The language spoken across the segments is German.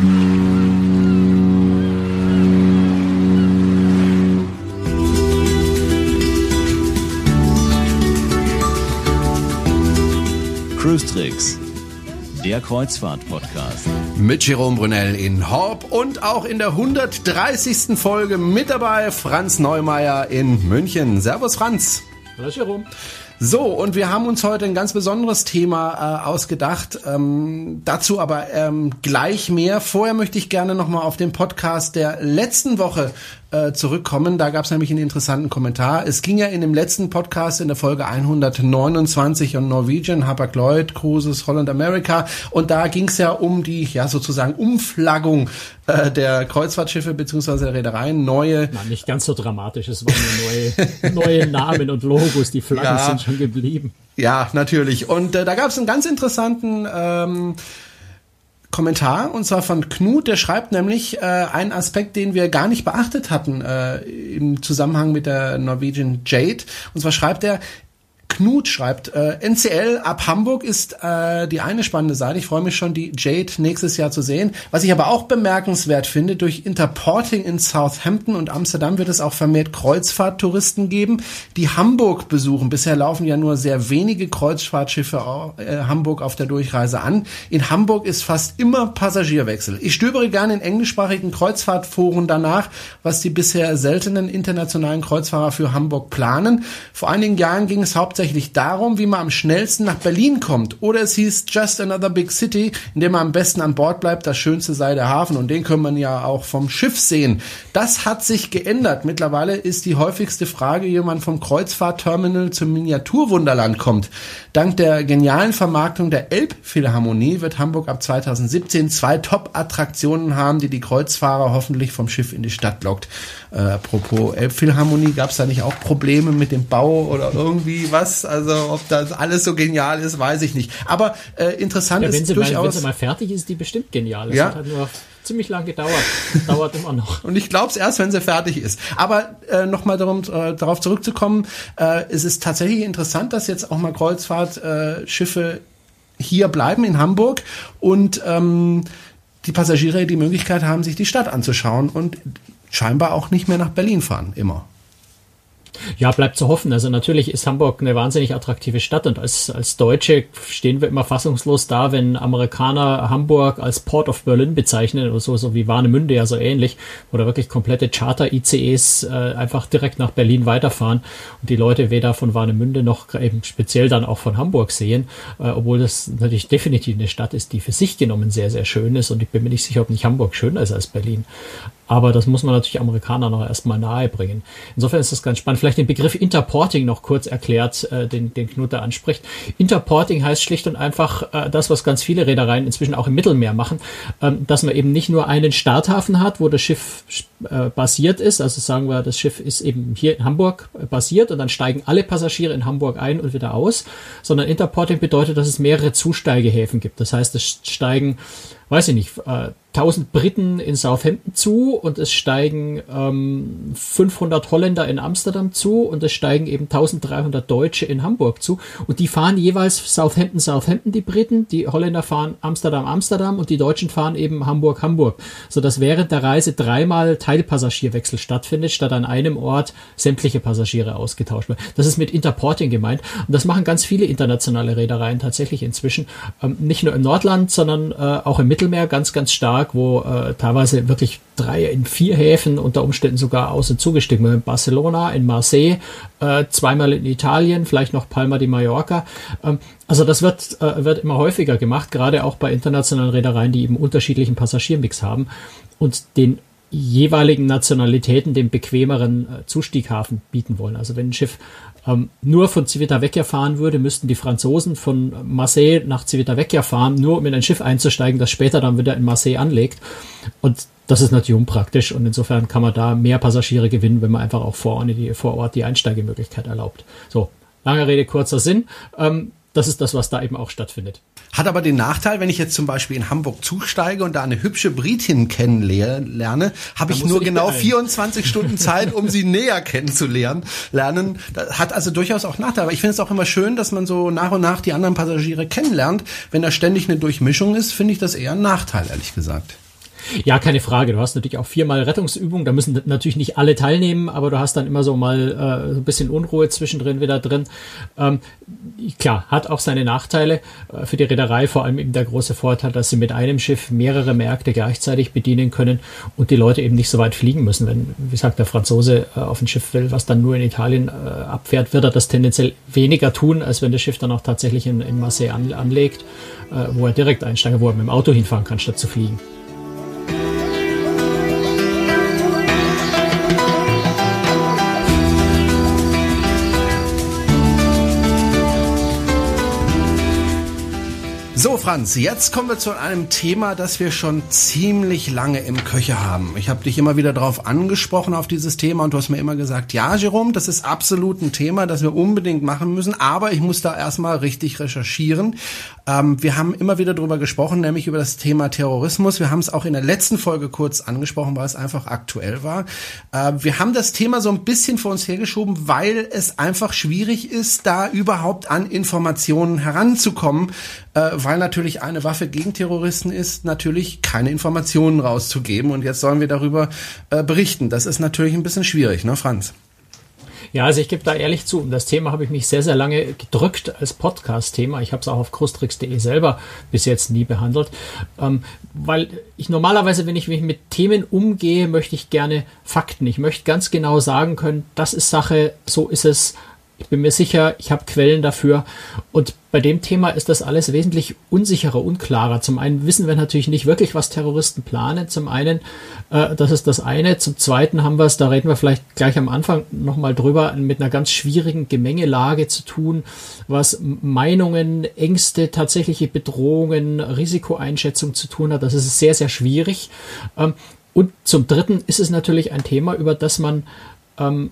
Cruise Tricks, der Kreuzfahrt-Podcast. Mit Jerome Brunel in Horb und auch in der 130. Folge mit dabei Franz Neumeier in München. Servus Franz. Hallo Jerome. So, und wir haben uns heute ein ganz besonderes Thema äh, ausgedacht. Ähm, dazu aber ähm, gleich mehr. Vorher möchte ich gerne nochmal auf den Podcast der letzten Woche äh, zurückkommen. Da gab es nämlich einen interessanten Kommentar. Es ging ja in dem letzten Podcast in der Folge 129 um Norwegian, Hapag-Lloyd, Cruises, Holland America. Und da ging es ja um die, ja sozusagen Umflaggung äh, der Kreuzfahrtschiffe beziehungsweise der Reedereien. Neue. Na, nicht ganz so dramatisch. Es waren neue, neue Namen und Logos. Die Flaggen ja, sind schon geblieben. Ja, natürlich. Und äh, da gab es einen ganz interessanten ähm, Kommentar und zwar von Knut, der schreibt nämlich äh, einen Aspekt, den wir gar nicht beachtet hatten äh, im Zusammenhang mit der Norwegian Jade. Und zwar schreibt er, Knut schreibt, äh, NCL ab Hamburg ist äh, die eine spannende Seite. Ich freue mich schon, die Jade nächstes Jahr zu sehen. Was ich aber auch bemerkenswert finde, durch Interporting in Southampton und Amsterdam wird es auch vermehrt Kreuzfahrttouristen geben, die Hamburg besuchen. Bisher laufen ja nur sehr wenige Kreuzfahrtschiffe äh, Hamburg auf der Durchreise an. In Hamburg ist fast immer Passagierwechsel. Ich stöbere gerne in englischsprachigen Kreuzfahrtforen danach, was die bisher seltenen internationalen Kreuzfahrer für Hamburg planen. Vor einigen Jahren ging es hauptsächlich hauptsächlich darum, wie man am schnellsten nach Berlin kommt. Oder es hieß Just Another Big City, in dem man am besten an Bord bleibt. Das schönste sei der Hafen und den kann man ja auch vom Schiff sehen. Das hat sich geändert. Mittlerweile ist die häufigste Frage, wie man vom Kreuzfahrtterminal zum Miniaturwunderland kommt. Dank der genialen Vermarktung der Elbphilharmonie wird Hamburg ab 2017 zwei Top-Attraktionen haben, die die Kreuzfahrer hoffentlich vom Schiff in die Stadt lockt. Äh, apropos Elbphilharmonie, gab es da nicht auch Probleme mit dem Bau oder irgendwie was? Also ob das alles so genial ist, weiß ich nicht. Aber äh, interessant ja, wenn ist sie durchaus. Mal, wenn sie mal fertig ist, die bestimmt genial. Es ja. hat halt nur ziemlich lang gedauert. Dauert immer noch. Und ich glaube es erst, wenn sie fertig ist. Aber äh, nochmal darum, äh, darauf zurückzukommen, äh, es ist tatsächlich interessant, dass jetzt auch mal Kreuzfahrtschiffe äh, hier bleiben in Hamburg und ähm, die Passagiere die Möglichkeit haben, sich die Stadt anzuschauen und scheinbar auch nicht mehr nach Berlin fahren, immer. Ja, bleibt zu hoffen. Also natürlich ist Hamburg eine wahnsinnig attraktive Stadt und als, als Deutsche stehen wir immer fassungslos da, wenn Amerikaner Hamburg als Port of Berlin bezeichnen oder so, so wie Warnemünde ja so ähnlich oder wirklich komplette Charter-ICEs äh, einfach direkt nach Berlin weiterfahren und die Leute weder von Warnemünde noch eben speziell dann auch von Hamburg sehen, äh, obwohl das natürlich definitiv eine Stadt ist, die für sich genommen sehr, sehr schön ist und ich bin mir nicht sicher, ob nicht Hamburg schöner ist als Berlin. Aber das muss man natürlich Amerikanern noch erstmal nahe bringen. Insofern ist das ganz spannend. Vielleicht den Begriff Interporting noch kurz erklärt, äh, den, den Knut da anspricht. Interporting heißt schlicht und einfach äh, das, was ganz viele Reedereien inzwischen auch im Mittelmeer machen, ähm, dass man eben nicht nur einen Starthafen hat, wo das Schiff äh, basiert ist. Also sagen wir, das Schiff ist eben hier in Hamburg äh, basiert und dann steigen alle Passagiere in Hamburg ein und wieder aus, sondern Interporting bedeutet, dass es mehrere Zusteigehäfen gibt. Das heißt, es steigen weiß ich nicht, äh, 1000 Briten in Southampton zu und es steigen ähm, 500 Holländer in Amsterdam zu und es steigen eben 1300 Deutsche in Hamburg zu. Und die fahren jeweils Southampton, Southampton, die Briten, die Holländer fahren Amsterdam, Amsterdam und die Deutschen fahren eben Hamburg, Hamburg, so dass während der Reise dreimal Teilpassagierwechsel stattfindet, statt an einem Ort sämtliche Passagiere ausgetauscht werden. Das ist mit Interporting gemeint. Und das machen ganz viele internationale Reedereien tatsächlich inzwischen, ähm, nicht nur im Nordland, sondern äh, auch im Mittelmeer ganz, ganz stark wo äh, teilweise wirklich drei in vier Häfen unter Umständen sogar und zugestiegen werden. In Barcelona, in Marseille, äh, zweimal in Italien, vielleicht noch Palma de Mallorca. Ähm, also das wird, äh, wird immer häufiger gemacht, gerade auch bei internationalen Reedereien, die eben unterschiedlichen Passagiermix haben und den jeweiligen Nationalitäten den bequemeren äh, Zustieghafen bieten wollen. Also wenn ein Schiff ähm, nur von Civitavecchia fahren würde, müssten die Franzosen von Marseille nach Civitavecchia fahren, nur um in ein Schiff einzusteigen, das später dann wieder in Marseille anlegt. Und das ist natürlich unpraktisch und insofern kann man da mehr Passagiere gewinnen, wenn man einfach auch vor Ort die, vor Ort die Einsteigemöglichkeit erlaubt. So, lange Rede, kurzer Sinn. Ähm, das ist das, was da eben auch stattfindet. Hat aber den Nachteil, wenn ich jetzt zum Beispiel in Hamburg zusteige und da eine hübsche Britin kennenlerne, habe ich nur genau beeilen. 24 Stunden Zeit, um sie näher kennenzulernen. Lernen. Das hat also durchaus auch Nachteile. Aber ich finde es auch immer schön, dass man so nach und nach die anderen Passagiere kennenlernt. Wenn da ständig eine Durchmischung ist, finde ich das eher ein Nachteil, ehrlich gesagt. Ja, keine Frage. Du hast natürlich auch viermal Rettungsübungen. Da müssen natürlich nicht alle teilnehmen, aber du hast dann immer so mal äh, ein bisschen Unruhe zwischendrin wieder drin. Ähm, klar, hat auch seine Nachteile. Äh, für die Reederei vor allem eben der große Vorteil, dass sie mit einem Schiff mehrere Märkte gleichzeitig bedienen können und die Leute eben nicht so weit fliegen müssen. Wenn, wie gesagt, der Franzose äh, auf ein Schiff will, was dann nur in Italien äh, abfährt, wird er das tendenziell weniger tun, als wenn das Schiff dann auch tatsächlich in, in Marseille an, anlegt, äh, wo er direkt einsteigt, wo er mit dem Auto hinfahren kann, statt zu fliegen. So, Franz, jetzt kommen wir zu einem Thema, das wir schon ziemlich lange im Köche haben. Ich habe dich immer wieder darauf angesprochen, auf dieses Thema, und du hast mir immer gesagt, ja, Jerome, das ist absolut ein Thema, das wir unbedingt machen müssen, aber ich muss da erstmal richtig recherchieren. Ähm, wir haben immer wieder darüber gesprochen, nämlich über das Thema Terrorismus. Wir haben es auch in der letzten Folge kurz angesprochen, weil es einfach aktuell war. Äh, wir haben das Thema so ein bisschen vor uns hergeschoben, weil es einfach schwierig ist, da überhaupt an Informationen heranzukommen, äh, weil natürlich eine Waffe gegen Terroristen ist, natürlich keine Informationen rauszugeben. Und jetzt sollen wir darüber äh, berichten. Das ist natürlich ein bisschen schwierig, ne, Franz? Ja, also ich gebe da ehrlich zu, das Thema habe ich mich sehr, sehr lange gedrückt als Podcast-Thema. Ich habe es auch auf krustrix.de selber bis jetzt nie behandelt, ähm, weil ich normalerweise, wenn ich mich mit Themen umgehe, möchte ich gerne Fakten. Ich möchte ganz genau sagen können, das ist Sache, so ist es, ich bin mir sicher, ich habe Quellen dafür. Und bei dem Thema ist das alles wesentlich unsicherer, unklarer. Zum einen wissen wir natürlich nicht wirklich, was Terroristen planen. Zum einen, äh, das ist das eine. Zum zweiten haben wir es, da reden wir vielleicht gleich am Anfang nochmal drüber, mit einer ganz schwierigen Gemengelage zu tun, was Meinungen, Ängste, tatsächliche Bedrohungen, Risikoeinschätzung zu tun hat. Das ist sehr, sehr schwierig. Ähm, und zum dritten ist es natürlich ein Thema, über das man ähm,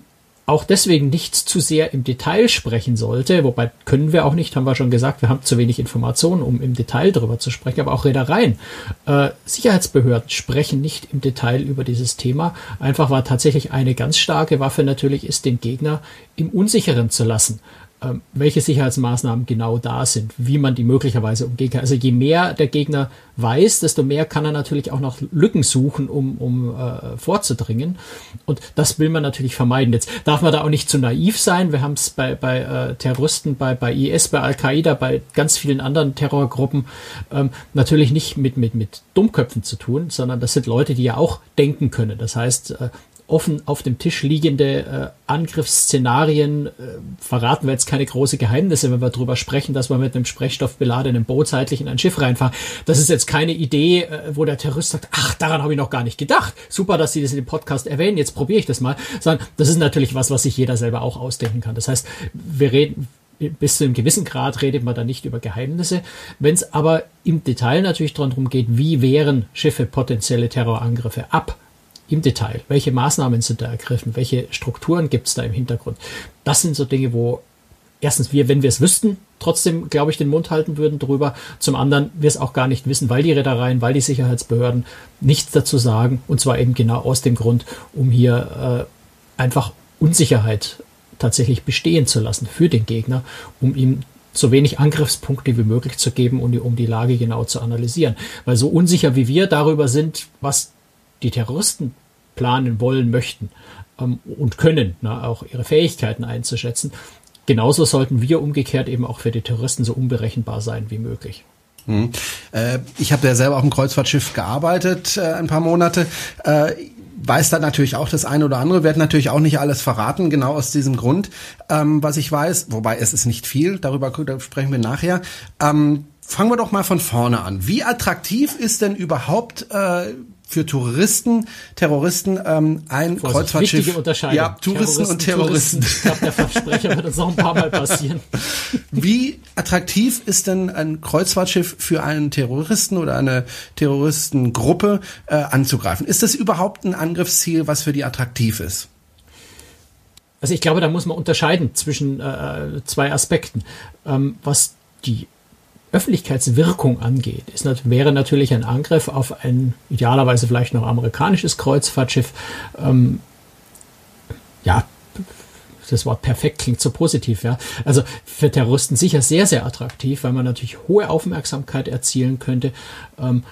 auch deswegen nicht zu sehr im Detail sprechen sollte, wobei können wir auch nicht, haben wir schon gesagt, wir haben zu wenig Informationen, um im Detail darüber zu sprechen, aber auch Reedereien, äh, Sicherheitsbehörden sprechen nicht im Detail über dieses Thema, einfach weil tatsächlich eine ganz starke Waffe natürlich ist, den Gegner im Unsicheren zu lassen. Ähm, welche Sicherheitsmaßnahmen genau da sind, wie man die möglicherweise umgehen kann. Also je mehr der Gegner weiß, desto mehr kann er natürlich auch noch Lücken suchen, um, um äh, vorzudringen. Und das will man natürlich vermeiden. Jetzt darf man da auch nicht zu naiv sein. Wir haben es bei, bei äh, Terroristen, bei, bei IS, bei Al-Qaida, bei ganz vielen anderen Terrorgruppen ähm, natürlich nicht mit, mit, mit Dummköpfen zu tun, sondern das sind Leute, die ja auch denken können. Das heißt, äh, offen auf dem Tisch liegende äh, Angriffsszenarien äh, verraten wir jetzt keine große Geheimnisse, wenn wir darüber sprechen, dass wir mit einem sprechstoffbeladenen Boot seitlich in ein Schiff reinfahren. Das ist jetzt keine Idee, äh, wo der Terrorist sagt, ach, daran habe ich noch gar nicht gedacht. Super, dass Sie das in dem Podcast erwähnen, jetzt probiere ich das mal. Sondern das ist natürlich was, was sich jeder selber auch ausdenken kann. Das heißt, wir reden, bis zu einem gewissen Grad redet man da nicht über Geheimnisse. Wenn es aber im Detail natürlich darum geht, wie wehren Schiffe potenzielle Terrorangriffe ab, im Detail. Welche Maßnahmen sind da ergriffen? Welche Strukturen gibt es da im Hintergrund? Das sind so Dinge, wo erstens wir, wenn wir es wüssten, trotzdem, glaube ich, den Mund halten würden drüber. Zum anderen wir es auch gar nicht wissen, weil die Reedereien, weil die Sicherheitsbehörden nichts dazu sagen. Und zwar eben genau aus dem Grund, um hier äh, einfach Unsicherheit tatsächlich bestehen zu lassen für den Gegner, um ihm so wenig Angriffspunkte wie möglich zu geben und um die Lage genau zu analysieren. Weil so unsicher wie wir darüber sind, was die Terroristen planen wollen, möchten ähm, und können, ne, auch ihre Fähigkeiten einzuschätzen. Genauso sollten wir umgekehrt eben auch für die Terroristen so unberechenbar sein wie möglich. Hm. Äh, ich habe ja selber auf dem Kreuzfahrtschiff gearbeitet, äh, ein paar Monate. Äh, weiß da natürlich auch das eine oder andere, werde natürlich auch nicht alles verraten, genau aus diesem Grund, ähm, was ich weiß, wobei es ist nicht viel, darüber sprechen wir nachher. Ähm, fangen wir doch mal von vorne an. Wie attraktiv ist denn überhaupt äh, für Touristen, Terroristen ähm, ein Vorsicht, Kreuzfahrtschiff. Wichtige Unterscheidung. Ja, Touristen, und Terroristen. Ich glaube, der Versprecher wird uns noch ein paar Mal passieren. Wie attraktiv ist denn ein Kreuzfahrtschiff für einen Terroristen oder eine Terroristengruppe äh, anzugreifen? Ist das überhaupt ein Angriffsziel, was für die attraktiv ist? Also ich glaube, da muss man unterscheiden zwischen äh, zwei Aspekten. Ähm, was die Öffentlichkeitswirkung angeht, ist, wäre natürlich ein Angriff auf ein idealerweise vielleicht noch amerikanisches Kreuzfahrtschiff, ähm, ja, das Wort perfekt klingt so positiv, ja. Also für Terroristen sicher sehr, sehr attraktiv, weil man natürlich hohe Aufmerksamkeit erzielen könnte. Ähm,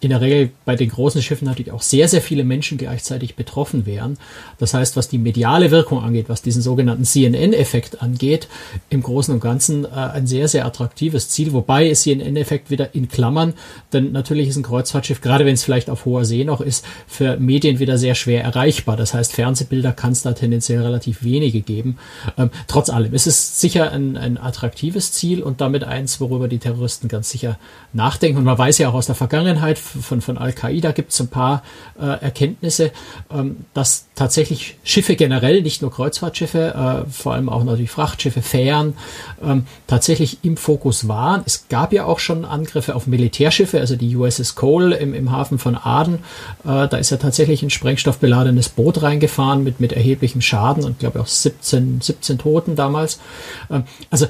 in der Regel bei den großen Schiffen natürlich auch sehr, sehr viele Menschen gleichzeitig betroffen wären. Das heißt, was die mediale Wirkung angeht, was diesen sogenannten CNN-Effekt angeht, im Großen und Ganzen äh, ein sehr, sehr attraktives Ziel. Wobei CNN-Effekt wieder in Klammern, denn natürlich ist ein Kreuzfahrtschiff, gerade wenn es vielleicht auf hoher See noch ist, für Medien wieder sehr schwer erreichbar. Das heißt, Fernsehbilder kann es da tendenziell relativ wenige geben. Ähm, trotz allem ist es sicher ein, ein attraktives Ziel und damit eins, worüber die Terroristen ganz sicher nachdenken. Und man weiß ja auch aus der Vergangenheit, von, von Al-Qaida gibt es ein paar äh, Erkenntnisse, ähm, dass tatsächlich Schiffe generell, nicht nur Kreuzfahrtschiffe, äh, vor allem auch natürlich Frachtschiffe, Fähren, ähm, tatsächlich im Fokus waren. Es gab ja auch schon Angriffe auf Militärschiffe, also die USS Cole im, im Hafen von Aden. Äh, da ist ja tatsächlich ein sprengstoffbeladenes Boot reingefahren mit, mit erheblichem Schaden und glaube auch 17, 17 Toten damals. Ähm, also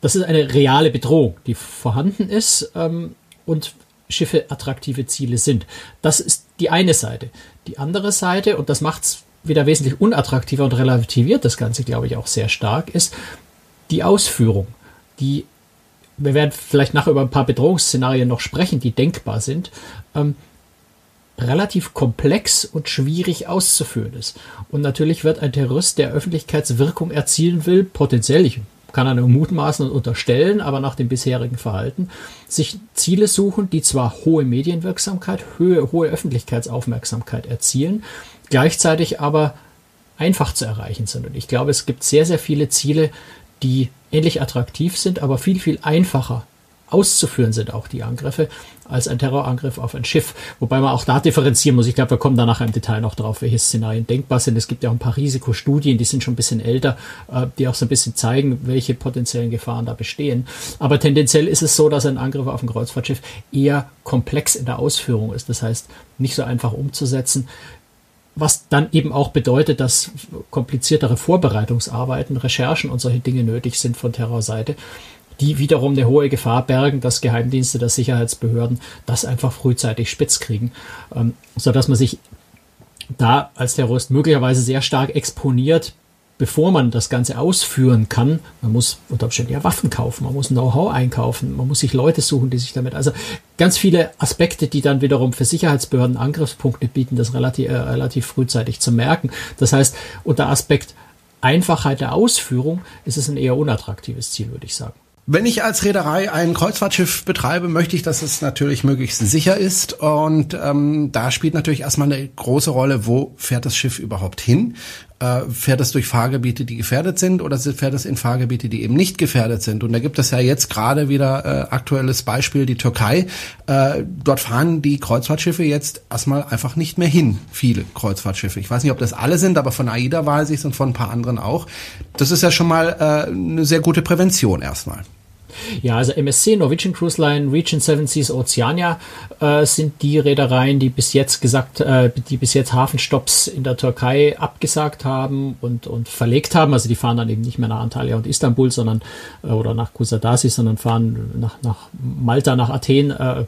das ist eine reale Bedrohung, die vorhanden ist ähm, und Schiffe attraktive Ziele sind. Das ist die eine Seite. Die andere Seite, und das macht es wieder wesentlich unattraktiver und relativiert das Ganze, glaube ich, auch sehr stark, ist die Ausführung. Die, wir werden vielleicht nachher über ein paar Bedrohungsszenarien noch sprechen, die denkbar sind, ähm, relativ komplex und schwierig auszuführen ist. Und natürlich wird ein Terrorist, der Öffentlichkeitswirkung erzielen will, potenziell, ich kann er nur mutmaßen und unterstellen, aber nach dem bisherigen Verhalten, sich Ziele suchen, die zwar hohe Medienwirksamkeit, hohe, hohe Öffentlichkeitsaufmerksamkeit erzielen, gleichzeitig aber einfach zu erreichen sind. Und ich glaube, es gibt sehr, sehr viele Ziele, die ähnlich attraktiv sind, aber viel, viel einfacher auszuführen sind auch die Angriffe als ein Terrorangriff auf ein Schiff. Wobei man auch da differenzieren muss. Ich glaube, wir kommen da nachher im Detail noch drauf, welche Szenarien denkbar sind. Es gibt ja auch ein paar Risikostudien, die sind schon ein bisschen älter, äh, die auch so ein bisschen zeigen, welche potenziellen Gefahren da bestehen. Aber tendenziell ist es so, dass ein Angriff auf ein Kreuzfahrtschiff eher komplex in der Ausführung ist. Das heißt, nicht so einfach umzusetzen was dann eben auch bedeutet, dass kompliziertere Vorbereitungsarbeiten, Recherchen und solche Dinge nötig sind von Terrorseite die wiederum eine hohe Gefahr bergen, dass Geheimdienste, dass Sicherheitsbehörden das einfach frühzeitig spitz kriegen, ähm, so dass man sich da als Terrorist möglicherweise sehr stark exponiert, bevor man das Ganze ausführen kann. Man muss unter Umständen ja Waffen kaufen, man muss Know-how einkaufen, man muss sich Leute suchen, die sich damit, also ganz viele Aspekte, die dann wiederum für Sicherheitsbehörden Angriffspunkte bieten, das relativ, äh, relativ frühzeitig zu merken. Das heißt, unter Aspekt Einfachheit der Ausführung ist es ein eher unattraktives Ziel, würde ich sagen. Wenn ich als Reederei ein Kreuzfahrtschiff betreibe, möchte ich, dass es natürlich möglichst sicher ist. Und ähm, da spielt natürlich erstmal eine große Rolle, wo fährt das Schiff überhaupt hin? Äh, fährt es durch Fahrgebiete, die gefährdet sind, oder fährt es in Fahrgebiete, die eben nicht gefährdet sind? Und da gibt es ja jetzt gerade wieder äh, aktuelles Beispiel, die Türkei. Äh, dort fahren die Kreuzfahrtschiffe jetzt erstmal einfach nicht mehr hin, viele Kreuzfahrtschiffe. Ich weiß nicht, ob das alle sind, aber von AIDA weiß ich es und von ein paar anderen auch. Das ist ja schon mal äh, eine sehr gute Prävention erstmal. Ja, also MSC, Norwegian Cruise Line, Region Seven Seas, Oceania äh, sind die Reedereien, die bis jetzt gesagt, äh, die bis jetzt Hafenstopps in der Türkei abgesagt haben und, und verlegt haben. Also die fahren dann eben nicht mehr nach Antalya und Istanbul, sondern äh, oder nach Kusadasi, sondern fahren nach, nach Malta, nach Athen, äh,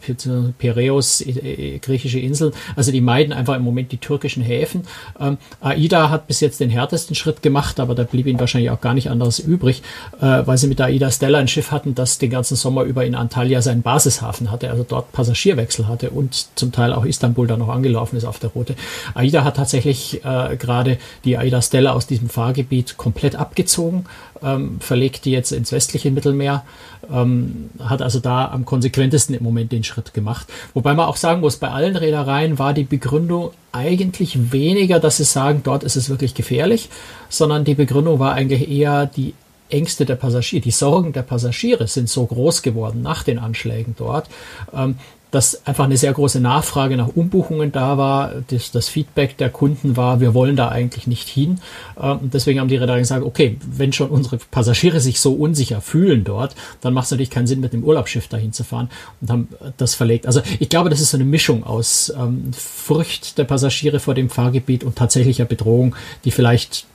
Piräus, äh, griechische Inseln. Also die meiden einfach im Moment die türkischen Häfen. Ähm, AIDA hat bis jetzt den härtesten Schritt gemacht, aber da blieb ihnen wahrscheinlich auch gar nicht anderes übrig, äh, weil sie mit der AIDA Stella ein Schiff hatten, das den ganzen Sommer über in Antalya seinen Basishafen hatte, also dort Passagierwechsel hatte und zum Teil auch Istanbul da noch angelaufen ist auf der Route. AIDA hat tatsächlich äh, gerade die AIDA Stella aus diesem Fahrgebiet komplett abgezogen, ähm, verlegt die jetzt ins westliche Mittelmeer, ähm, hat also da am konsequentesten im Moment den Schritt gemacht. Wobei man auch sagen muss, bei allen Reedereien war die Begründung eigentlich weniger, dass sie sagen, dort ist es wirklich gefährlich, sondern die Begründung war eigentlich eher die Ängste der Passagiere, die Sorgen der Passagiere sind so groß geworden nach den Anschlägen dort, ähm, dass einfach eine sehr große Nachfrage nach Umbuchungen da war. Das, das Feedback der Kunden war, wir wollen da eigentlich nicht hin. Ähm, und deswegen haben die Reedereien gesagt, okay, wenn schon unsere Passagiere sich so unsicher fühlen dort, dann macht es natürlich keinen Sinn, mit dem Urlaubsschiff dahin zu fahren und haben das verlegt. Also ich glaube, das ist so eine Mischung aus ähm, Furcht der Passagiere vor dem Fahrgebiet und tatsächlicher Bedrohung, die vielleicht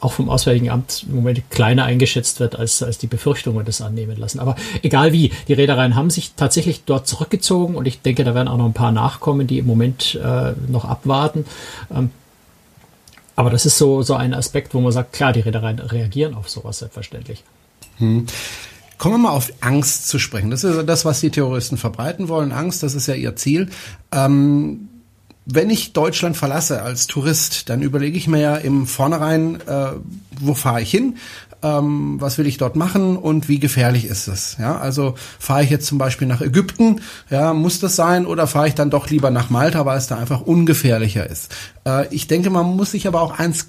auch vom Auswärtigen Amt im Moment kleiner eingeschätzt wird, als, als die Befürchtungen das annehmen lassen. Aber egal wie, die Reedereien haben sich tatsächlich dort zurückgezogen und ich denke, da werden auch noch ein paar nachkommen, die im Moment äh, noch abwarten. Ähm, aber das ist so, so ein Aspekt, wo man sagt, klar, die Reedereien reagieren auf sowas selbstverständlich. Hm. Kommen wir mal auf Angst zu sprechen. Das ist das, was die Terroristen verbreiten wollen. Angst, das ist ja ihr Ziel. Ähm, wenn ich Deutschland verlasse als Tourist, dann überlege ich mir ja im Vornherein, äh, wo fahre ich hin, ähm, was will ich dort machen und wie gefährlich ist es. Ja, also fahre ich jetzt zum Beispiel nach Ägypten, ja, muss das sein, oder fahre ich dann doch lieber nach Malta, weil es da einfach ungefährlicher ist. Äh, ich denke, man muss sich aber auch eins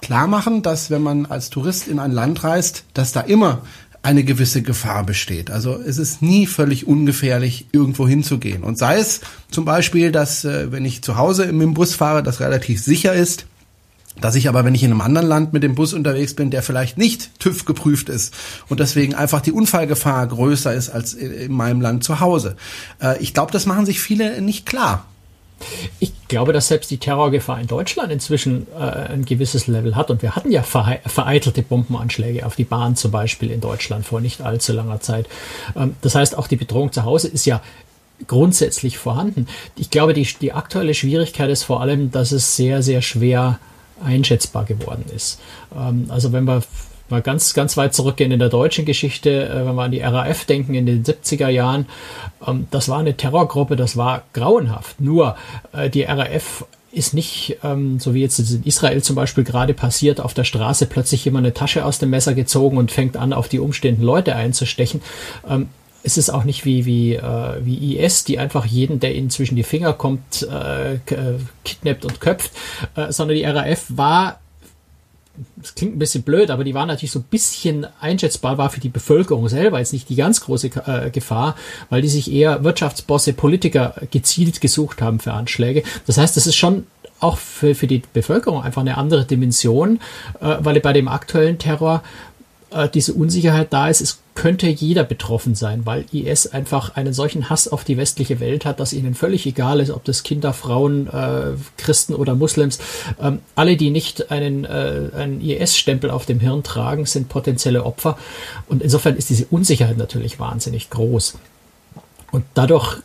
klar machen, dass wenn man als Tourist in ein Land reist, dass da immer eine gewisse Gefahr besteht. Also es ist nie völlig ungefährlich, irgendwo hinzugehen. Und sei es zum Beispiel, dass äh, wenn ich zu Hause mit dem Bus fahre, das relativ sicher ist, dass ich aber, wenn ich in einem anderen Land mit dem Bus unterwegs bin, der vielleicht nicht TÜV geprüft ist und deswegen einfach die Unfallgefahr größer ist als in meinem Land zu Hause. Äh, ich glaube, das machen sich viele nicht klar. Ich glaube, dass selbst die Terrorgefahr in Deutschland inzwischen äh, ein gewisses Level hat. Und wir hatten ja vereitelte Bombenanschläge auf die Bahn zum Beispiel in Deutschland vor nicht allzu langer Zeit. Ähm, das heißt, auch die Bedrohung zu Hause ist ja grundsätzlich vorhanden. Ich glaube, die, die aktuelle Schwierigkeit ist vor allem, dass es sehr, sehr schwer einschätzbar geworden ist. Ähm, also wenn wir mal ganz, ganz weit zurückgehen in der deutschen Geschichte, äh, wenn wir an die RAF denken in den 70er Jahren, ähm, das war eine Terrorgruppe, das war grauenhaft. Nur äh, die RAF ist nicht, ähm, so wie jetzt in Israel zum Beispiel gerade passiert, auf der Straße plötzlich jemand eine Tasche aus dem Messer gezogen und fängt an, auf die umstehenden Leute einzustechen. Ähm, es ist auch nicht wie, wie, äh, wie IS, die einfach jeden, der ihnen zwischen die Finger kommt, äh, kidnappt und köpft, äh, sondern die RAF war das klingt ein bisschen blöd, aber die war natürlich so ein bisschen einschätzbar, war für die Bevölkerung selber jetzt nicht die ganz große äh, Gefahr, weil die sich eher Wirtschaftsbosse, Politiker gezielt gesucht haben für Anschläge. Das heißt, das ist schon auch für, für die Bevölkerung einfach eine andere Dimension, äh, weil bei dem aktuellen Terror äh, diese Unsicherheit da ist. Es könnte jeder betroffen sein, weil IS einfach einen solchen Hass auf die westliche Welt hat, dass ihnen völlig egal ist, ob das Kinder, Frauen, äh, Christen oder Muslims, ähm, alle, die nicht einen, äh, einen IS-Stempel auf dem Hirn tragen, sind potenzielle Opfer. Und insofern ist diese Unsicherheit natürlich wahnsinnig groß. Und dadurch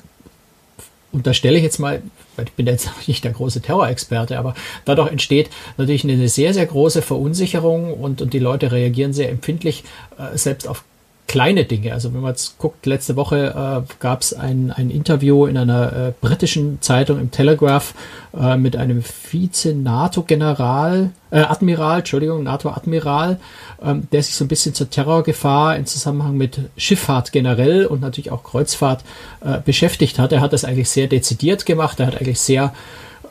unterstelle ich jetzt mal, ich bin jetzt nicht der große Terrorexperte, aber dadurch entsteht natürlich eine sehr, sehr große Verunsicherung und, und die Leute reagieren sehr empfindlich, äh, selbst auf kleine Dinge. Also wenn man jetzt guckt, letzte Woche äh, gab es ein, ein Interview in einer äh, britischen Zeitung im Telegraph äh, mit einem Vize-NATO-General, äh, Admiral, Entschuldigung, NATO-Admiral, ähm, der sich so ein bisschen zur Terrorgefahr im Zusammenhang mit Schifffahrt generell und natürlich auch Kreuzfahrt äh, beschäftigt hat. Er hat das eigentlich sehr dezidiert gemacht. Er hat eigentlich sehr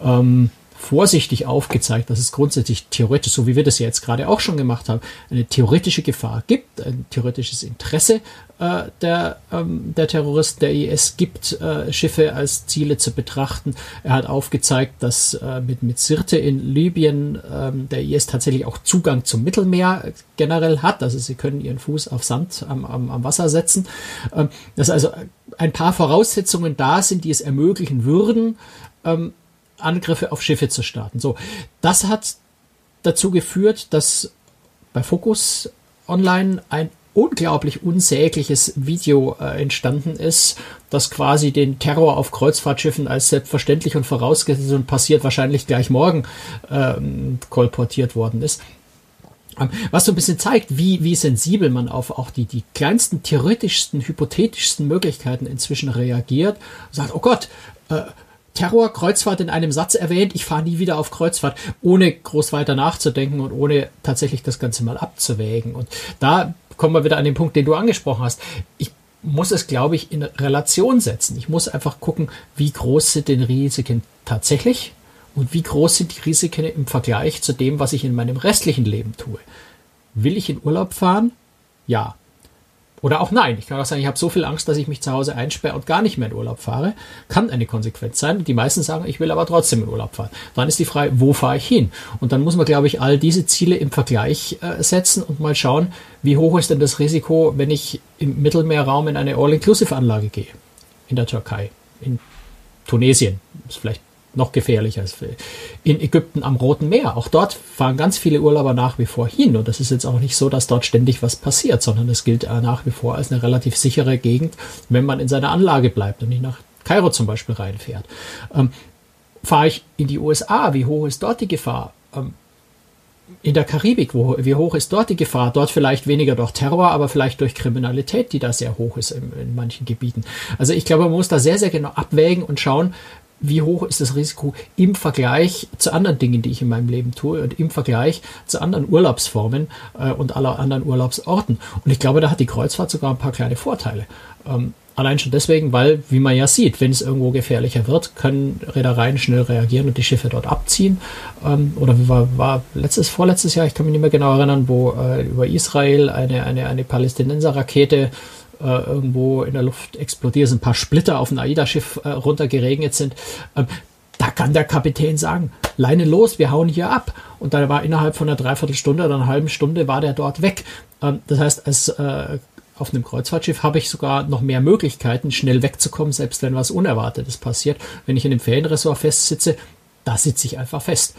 ähm, vorsichtig aufgezeigt, dass es grundsätzlich theoretisch, so wie wir das jetzt gerade auch schon gemacht haben, eine theoretische Gefahr gibt, ein theoretisches Interesse äh, der, ähm, der Terroristen der IS gibt, äh, Schiffe als Ziele zu betrachten. Er hat aufgezeigt, dass äh, mit, mit Sirte in Libyen ähm, der IS tatsächlich auch Zugang zum Mittelmeer generell hat. Also sie können ihren Fuß auf Sand am, am, am Wasser setzen. Ähm, dass also ein paar Voraussetzungen da sind, die es ermöglichen würden, ähm, Angriffe auf Schiffe zu starten. So, das hat dazu geführt, dass bei Focus Online ein unglaublich unsägliches Video äh, entstanden ist, das quasi den Terror auf Kreuzfahrtschiffen als selbstverständlich und vorausgesetzt und passiert wahrscheinlich gleich morgen ähm, kolportiert worden ist. Ähm, was so ein bisschen zeigt, wie, wie sensibel man auf auch die, die kleinsten, theoretischsten, hypothetischsten Möglichkeiten inzwischen reagiert. Sagt, oh Gott, äh, Terror, Kreuzfahrt in einem Satz erwähnt, ich fahre nie wieder auf Kreuzfahrt, ohne groß weiter nachzudenken und ohne tatsächlich das Ganze mal abzuwägen. Und da kommen wir wieder an den Punkt, den du angesprochen hast. Ich muss es, glaube ich, in Relation setzen. Ich muss einfach gucken, wie groß sind denn Risiken tatsächlich und wie groß sind die Risiken im Vergleich zu dem, was ich in meinem restlichen Leben tue. Will ich in Urlaub fahren? Ja. Oder auch nein. Ich kann auch sagen, ich habe so viel Angst, dass ich mich zu Hause einsperre und gar nicht mehr in Urlaub fahre. Kann eine Konsequenz sein. Die meisten sagen, ich will aber trotzdem in Urlaub fahren. Dann ist die Frage, wo fahre ich hin? Und dann muss man, glaube ich, all diese Ziele im Vergleich äh, setzen und mal schauen, wie hoch ist denn das Risiko, wenn ich im Mittelmeerraum in eine All-Inclusive-Anlage gehe. In der Türkei, in Tunesien. ist vielleicht noch gefährlicher als in Ägypten am Roten Meer. Auch dort fahren ganz viele Urlauber nach wie vor hin. Und das ist jetzt auch nicht so, dass dort ständig was passiert, sondern es gilt nach wie vor als eine relativ sichere Gegend, wenn man in seiner Anlage bleibt und nicht nach Kairo zum Beispiel reinfährt. Ähm, fahre ich in die USA, wie hoch ist dort die Gefahr? Ähm, in der Karibik, wo, wie hoch ist dort die Gefahr? Dort vielleicht weniger durch Terror, aber vielleicht durch Kriminalität, die da sehr hoch ist in, in manchen Gebieten. Also ich glaube, man muss da sehr, sehr genau abwägen und schauen, wie hoch ist das Risiko im Vergleich zu anderen Dingen, die ich in meinem Leben tue und im Vergleich zu anderen Urlaubsformen äh, und aller anderen Urlaubsorten. Und ich glaube, da hat die Kreuzfahrt sogar ein paar kleine Vorteile. Ähm, allein schon deswegen, weil, wie man ja sieht, wenn es irgendwo gefährlicher wird, können Reedereien schnell reagieren und die Schiffe dort abziehen. Ähm, oder wie war, war letztes, vorletztes Jahr, ich kann mich nicht mehr genau erinnern, wo äh, über Israel eine, eine, eine Palästinenser-Rakete irgendwo in der Luft explodiert, ein paar Splitter auf ein AIDA-Schiff äh, runtergeregnet sind. Ähm, da kann der Kapitän sagen, Leine los, wir hauen hier ab. Und da war innerhalb von einer Dreiviertelstunde oder einer halben Stunde war der dort weg. Ähm, das heißt, als äh, auf einem Kreuzfahrtschiff habe ich sogar noch mehr Möglichkeiten, schnell wegzukommen, selbst wenn was Unerwartetes passiert. Wenn ich in einem Ferienressort festsitze, da sitze ich einfach fest.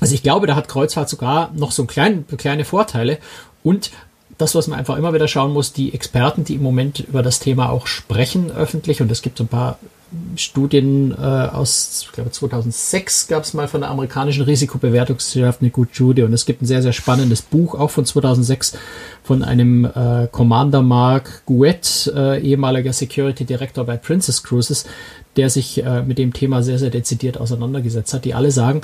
Also ich glaube, da hat Kreuzfahrt sogar noch so klein, kleine Vorteile. Und das, was man einfach immer wieder schauen muss, die Experten, die im Moment über das Thema auch sprechen öffentlich, und es gibt ein paar Studien äh, aus, ich glaube 2006 gab es mal von der amerikanischen Risikobewertungsgesellschaft eine Good Judy und es gibt ein sehr, sehr spannendes Buch, auch von 2006, von einem äh, Commander Mark Gouet, äh, ehemaliger Security Director bei Princess Cruises, der sich äh, mit dem Thema sehr, sehr dezidiert auseinandergesetzt hat, die alle sagen,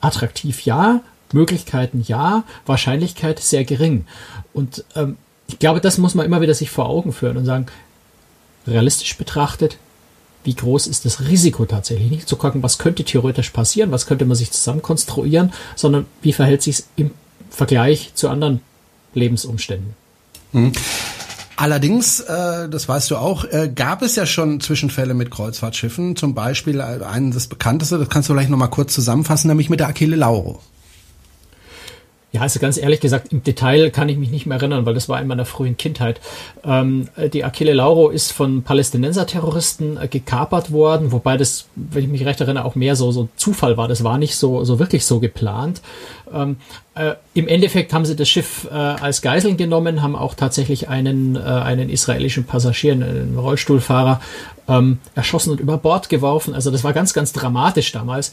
attraktiv ja, Möglichkeiten ja, Wahrscheinlichkeit sehr gering. Und ähm, ich glaube, das muss man immer wieder sich vor Augen führen und sagen, realistisch betrachtet, wie groß ist das Risiko tatsächlich? Nicht zu gucken, was könnte theoretisch passieren, was könnte man sich zusammen konstruieren, sondern wie verhält sich es im Vergleich zu anderen Lebensumständen. Hm. Allerdings, äh, das weißt du auch, äh, gab es ja schon Zwischenfälle mit Kreuzfahrtschiffen. Zum Beispiel äh, einen das bekannteste, das kannst du vielleicht noch mal kurz zusammenfassen, nämlich mit der Achille Lauro. Ja, also ganz ehrlich gesagt, im Detail kann ich mich nicht mehr erinnern, weil das war in meiner frühen Kindheit. Ähm, die Achille Lauro ist von Palästinenser-Terroristen äh, gekapert worden, wobei das, wenn ich mich recht erinnere, auch mehr so, so Zufall war. Das war nicht so, so wirklich so geplant. Ähm, äh, Im Endeffekt haben sie das Schiff äh, als Geiseln genommen, haben auch tatsächlich einen, äh, einen israelischen Passagier, einen Rollstuhlfahrer, ähm, erschossen und über Bord geworfen. Also das war ganz, ganz dramatisch damals.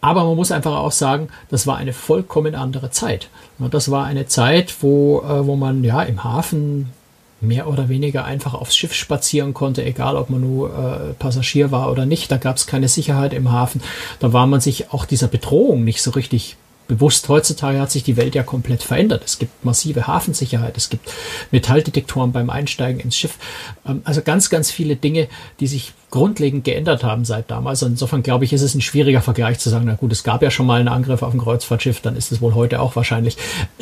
Aber man muss einfach auch sagen, das war eine vollkommen andere Zeit. Das war eine Zeit, wo, äh, wo man ja im Hafen mehr oder weniger einfach aufs Schiff spazieren konnte, egal ob man nur äh, Passagier war oder nicht. Da gab es keine Sicherheit im Hafen. Da war man sich auch dieser Bedrohung nicht so richtig bewusst. Heutzutage hat sich die Welt ja komplett verändert. Es gibt massive Hafensicherheit, es gibt Metalldetektoren beim Einsteigen ins Schiff. Ähm, also ganz, ganz viele Dinge, die sich grundlegend geändert haben seit damals. Und insofern glaube ich, ist es ein schwieriger Vergleich zu sagen, na gut, es gab ja schon mal einen Angriff auf ein Kreuzfahrtschiff, dann ist es wohl heute auch wahrscheinlich.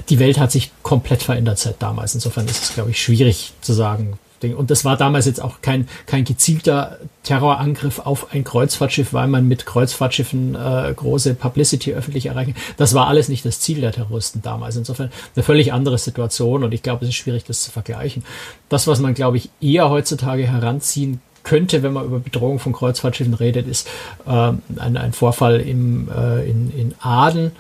Die Welt hat sich komplett verändert seit damals. Insofern ist es, glaube ich, schwierig zu sagen, Ding. Und das war damals jetzt auch kein, kein gezielter Terrorangriff auf ein Kreuzfahrtschiff, weil man mit Kreuzfahrtschiffen äh, große Publicity öffentlich erreichen. Das war alles nicht das Ziel der Terroristen damals. Insofern eine völlig andere Situation und ich glaube, es ist schwierig, das zu vergleichen. Das, was man, glaube ich, eher heutzutage heranziehen könnte, wenn man über Bedrohung von Kreuzfahrtschiffen redet, ist äh, ein, ein Vorfall im, äh, in, in Aden,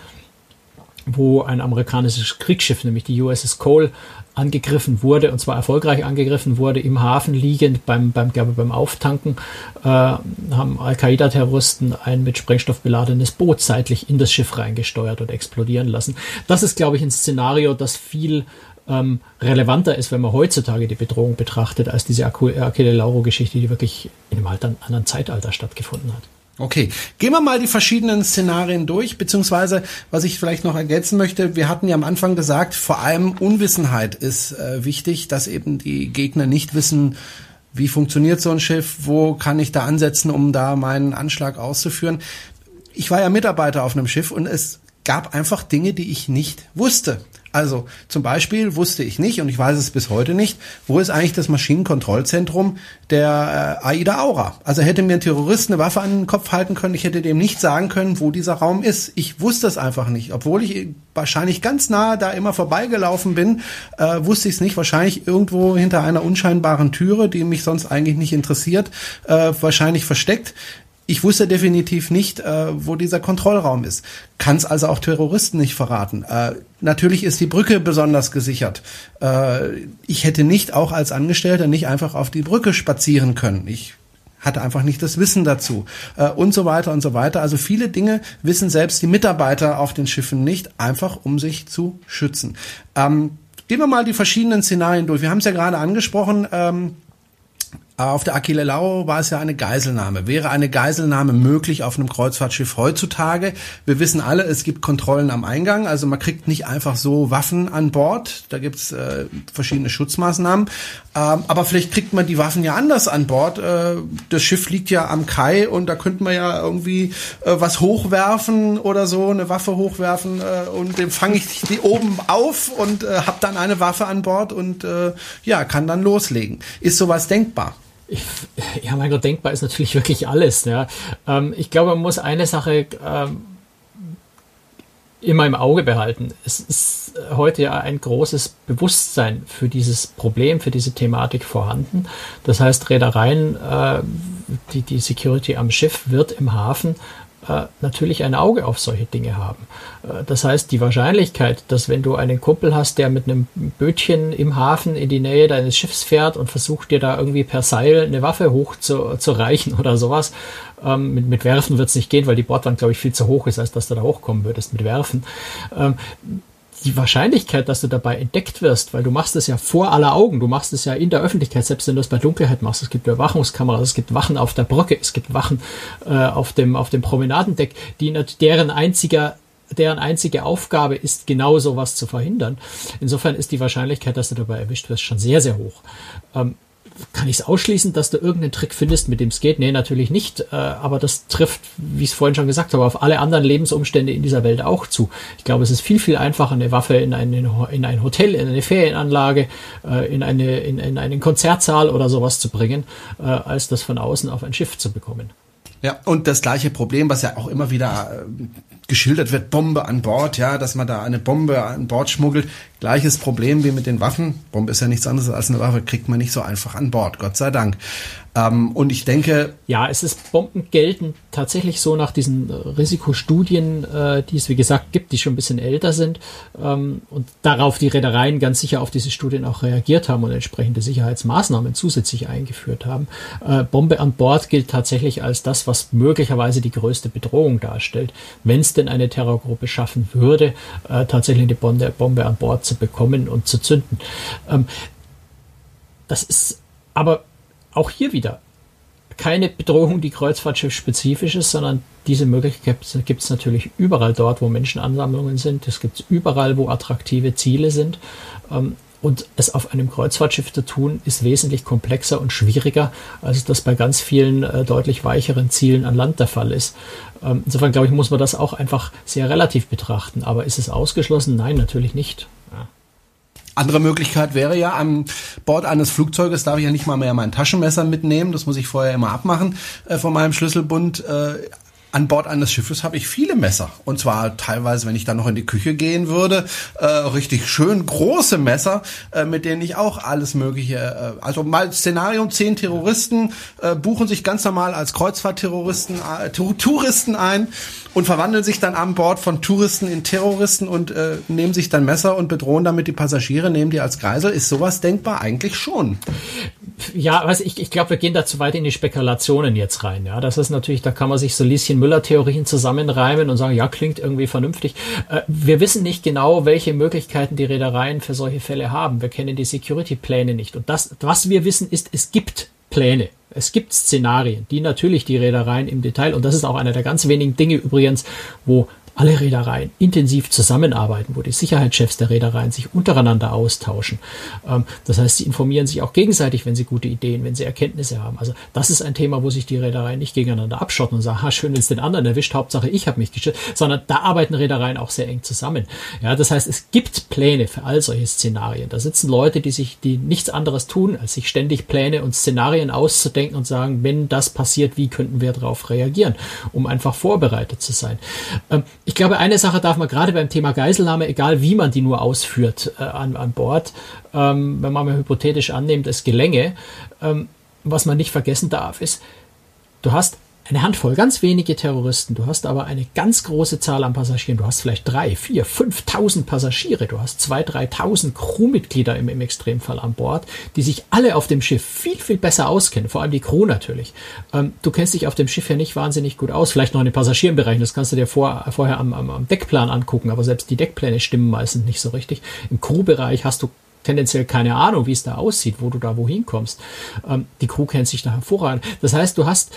wo ein amerikanisches Kriegsschiff, nämlich die USS Cole, angegriffen wurde, und zwar erfolgreich angegriffen wurde, im Hafen liegend beim, beim, glaube beim Auftanken, äh, haben Al-Qaida-Terroristen ein mit Sprengstoff beladenes Boot seitlich in das Schiff reingesteuert und explodieren lassen. Das ist, glaube ich, ein Szenario, das viel ähm, relevanter ist, wenn man heutzutage die Bedrohung betrachtet, als diese Achille Lauro-Geschichte, die wirklich in einem anderen Zeitalter stattgefunden hat. Okay, gehen wir mal die verschiedenen Szenarien durch, beziehungsweise was ich vielleicht noch ergänzen möchte, wir hatten ja am Anfang gesagt, vor allem Unwissenheit ist äh, wichtig, dass eben die Gegner nicht wissen, wie funktioniert so ein Schiff, wo kann ich da ansetzen, um da meinen Anschlag auszuführen. Ich war ja Mitarbeiter auf einem Schiff und es gab einfach Dinge, die ich nicht wusste. Also zum Beispiel wusste ich nicht und ich weiß es bis heute nicht, wo ist eigentlich das Maschinenkontrollzentrum der äh, AIDA Aura. Also hätte mir ein Terrorist eine Waffe an den Kopf halten können, ich hätte dem nicht sagen können, wo dieser Raum ist. Ich wusste es einfach nicht, obwohl ich wahrscheinlich ganz nah da immer vorbeigelaufen bin, äh, wusste ich es nicht. Wahrscheinlich irgendwo hinter einer unscheinbaren Türe, die mich sonst eigentlich nicht interessiert, äh, wahrscheinlich versteckt. Ich wusste definitiv nicht, äh, wo dieser Kontrollraum ist. Kann es also auch Terroristen nicht verraten. Äh, natürlich ist die Brücke besonders gesichert. Äh, ich hätte nicht auch als Angestellter nicht einfach auf die Brücke spazieren können. Ich hatte einfach nicht das Wissen dazu äh, und so weiter und so weiter. Also viele Dinge wissen selbst die Mitarbeiter auf den Schiffen nicht, einfach um sich zu schützen. Ähm, gehen wir mal die verschiedenen Szenarien durch. Wir haben es ja gerade angesprochen. Ähm, auf der Achillelau war es ja eine Geiselnahme. Wäre eine Geiselnahme möglich auf einem Kreuzfahrtschiff heutzutage? Wir wissen alle, es gibt Kontrollen am Eingang, also man kriegt nicht einfach so Waffen an Bord. Da gibt's äh, verschiedene Schutzmaßnahmen. Ähm, aber vielleicht kriegt man die Waffen ja anders an Bord. Äh, das Schiff liegt ja am Kai und da könnte man ja irgendwie äh, was hochwerfen oder so, eine Waffe hochwerfen äh, und dem fange ich die oben auf und äh, habe dann eine Waffe an Bord und äh, ja, kann dann loslegen. Ist sowas denkbar? Ich, ja, mein Gott, denkbar ist natürlich wirklich alles. Ja. Ähm, ich glaube, man muss eine Sache ähm, immer im Auge behalten. Es ist heute ja ein großes Bewusstsein für dieses Problem, für diese Thematik vorhanden. Das heißt, Reedereien, äh, die, die Security am Schiff wird im Hafen natürlich ein Auge auf solche Dinge haben. Äh, das heißt, die Wahrscheinlichkeit, dass wenn du einen Kumpel hast, der mit einem Bötchen im Hafen in die Nähe deines Schiffs fährt und versucht dir da irgendwie per Seil eine Waffe hoch zu, zu reichen oder sowas, ähm, mit, mit Werfen wird es nicht gehen, weil die Bordwand, glaube ich, viel zu hoch ist, als dass du da hochkommen würdest mit Werfen. Ähm, die Wahrscheinlichkeit, dass du dabei entdeckt wirst, weil du machst es ja vor aller Augen, du machst es ja in der Öffentlichkeit, selbst wenn du es bei Dunkelheit machst. Es gibt Überwachungskameras, es gibt Wachen auf der Brücke, es gibt Wachen äh, auf dem auf dem Promenadendeck, die deren einziger deren einzige Aufgabe ist, genau sowas zu verhindern. Insofern ist die Wahrscheinlichkeit, dass du dabei erwischt wirst, schon sehr, sehr hoch. Ähm, kann ich es ausschließen, dass du irgendeinen Trick findest, mit dem es geht? Nee, natürlich nicht. Äh, aber das trifft, wie ich es vorhin schon gesagt habe, auf alle anderen Lebensumstände in dieser Welt auch zu. Ich glaube, es ist viel, viel einfacher, eine Waffe in ein, in ein Hotel, in eine Ferienanlage, äh, in, eine, in, in einen Konzertsaal oder sowas zu bringen, äh, als das von außen auf ein Schiff zu bekommen. Ja, und das gleiche Problem, was ja auch immer wieder geschildert wird, Bombe an Bord, ja, dass man da eine Bombe an Bord schmuggelt. Gleiches Problem wie mit den Waffen. Bombe ist ja nichts anderes als eine Waffe, kriegt man nicht so einfach an Bord, Gott sei Dank. Ähm, und ich denke. Ja, es ist Bomben gelten tatsächlich so nach diesen äh, Risikostudien, äh, die es wie gesagt gibt, die schon ein bisschen älter sind ähm, und darauf die Reedereien ganz sicher auf diese Studien auch reagiert haben und entsprechende Sicherheitsmaßnahmen zusätzlich eingeführt haben. Äh, Bombe an Bord gilt tatsächlich als das, was möglicherweise die größte Bedrohung darstellt. Wenn es denn eine Terrorgruppe schaffen würde, äh, tatsächlich eine Bombe, Bombe an Bord zu bekommen und zu zünden. Ähm, das ist aber auch hier wieder keine Bedrohung, die Kreuzfahrtschiff spezifisch ist, sondern diese Möglichkeit gibt es natürlich überall dort, wo Menschenansammlungen sind. Es gibt es überall, wo attraktive Ziele sind. Ähm, und es auf einem Kreuzfahrtschiff zu tun, ist wesentlich komplexer und schwieriger, als das bei ganz vielen äh, deutlich weicheren Zielen an Land der Fall ist. Ähm, insofern glaube ich, muss man das auch einfach sehr relativ betrachten. Aber ist es ausgeschlossen? Nein, natürlich nicht. Andere Möglichkeit wäre ja, an Bord eines Flugzeuges darf ich ja nicht mal mehr mein Taschenmesser mitnehmen. Das muss ich vorher immer abmachen äh, von meinem Schlüsselbund. Äh, an Bord eines Schiffes habe ich viele Messer. Und zwar teilweise, wenn ich dann noch in die Küche gehen würde, äh, richtig schön große Messer, äh, mit denen ich auch alles Mögliche, äh, also mal Szenario, zehn Terroristen äh, buchen sich ganz normal als Kreuzfahrtterroristen, äh, Touristen ein und verwandeln sich dann an Bord von Touristen in Terroristen und äh, nehmen sich dann Messer und bedrohen damit die Passagiere, nehmen die als Geisel. Ist sowas denkbar? Eigentlich schon. Ja, was ich, ich glaube, wir gehen da zu weit in die Spekulationen jetzt rein. Ja, das ist natürlich, da kann man sich so Lieschen Müller-Theorien zusammenreimen und sagen, ja, klingt irgendwie vernünftig. Äh, wir wissen nicht genau, welche Möglichkeiten die Reedereien für solche Fälle haben. Wir kennen die Security-Pläne nicht. Und das, was wir wissen, ist, es gibt Pläne. Es gibt Szenarien, die natürlich die Reedereien im Detail, und das ist auch einer der ganz wenigen Dinge übrigens, wo alle Reedereien intensiv zusammenarbeiten, wo die Sicherheitschefs der Reedereien sich untereinander austauschen. Ähm, das heißt, sie informieren sich auch gegenseitig, wenn sie gute Ideen, wenn sie Erkenntnisse haben. Also das ist ein Thema, wo sich die Reedereien nicht gegeneinander abschotten und sagen, ha, schön, wenn es den anderen erwischt, Hauptsache ich habe mich geschützt, sondern da arbeiten Reedereien auch sehr eng zusammen. Ja, das heißt, es gibt Pläne für all solche Szenarien. Da sitzen Leute, die sich, die nichts anderes tun, als sich ständig Pläne und Szenarien auszudenken und sagen, wenn das passiert, wie könnten wir darauf reagieren, um einfach vorbereitet zu sein. Ich glaube, eine Sache darf man gerade beim Thema Geiselnahme, egal wie man die nur ausführt äh, an, an Bord, ähm, wenn man mal hypothetisch annimmt, es gelänge, ähm, was man nicht vergessen darf, ist, du hast eine Handvoll, ganz wenige Terroristen. Du hast aber eine ganz große Zahl an Passagieren. Du hast vielleicht drei, vier, fünftausend Passagiere. Du hast zwei, dreitausend Crewmitglieder im, im Extremfall an Bord, die sich alle auf dem Schiff viel, viel besser auskennen. Vor allem die Crew natürlich. Ähm, du kennst dich auf dem Schiff ja nicht wahnsinnig gut aus. Vielleicht noch in den Passagierenbereichen. Das kannst du dir vor, vorher am, am, am Deckplan angucken. Aber selbst die Deckpläne stimmen meistens nicht so richtig. Im Crewbereich hast du tendenziell keine Ahnung, wie es da aussieht, wo du da wohin kommst. Ähm, die Crew kennt sich da hervorragend. Das heißt, du hast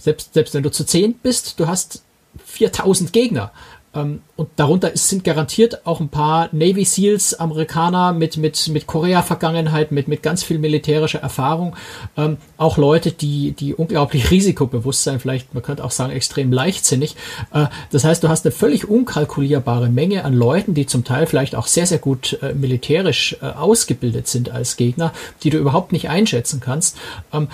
selbst, selbst wenn du zu zehn bist, du hast 4000 Gegner. Ähm, und darunter sind garantiert auch ein paar Navy Seals, Amerikaner mit, mit, mit Korea-Vergangenheit, mit, mit ganz viel militärischer Erfahrung. Ähm, auch Leute, die, die unglaublich risikobewusst sein, vielleicht, man könnte auch sagen, extrem leichtsinnig. Äh, das heißt, du hast eine völlig unkalkulierbare Menge an Leuten, die zum Teil vielleicht auch sehr, sehr gut äh, militärisch äh, ausgebildet sind als Gegner, die du überhaupt nicht einschätzen kannst. Ähm,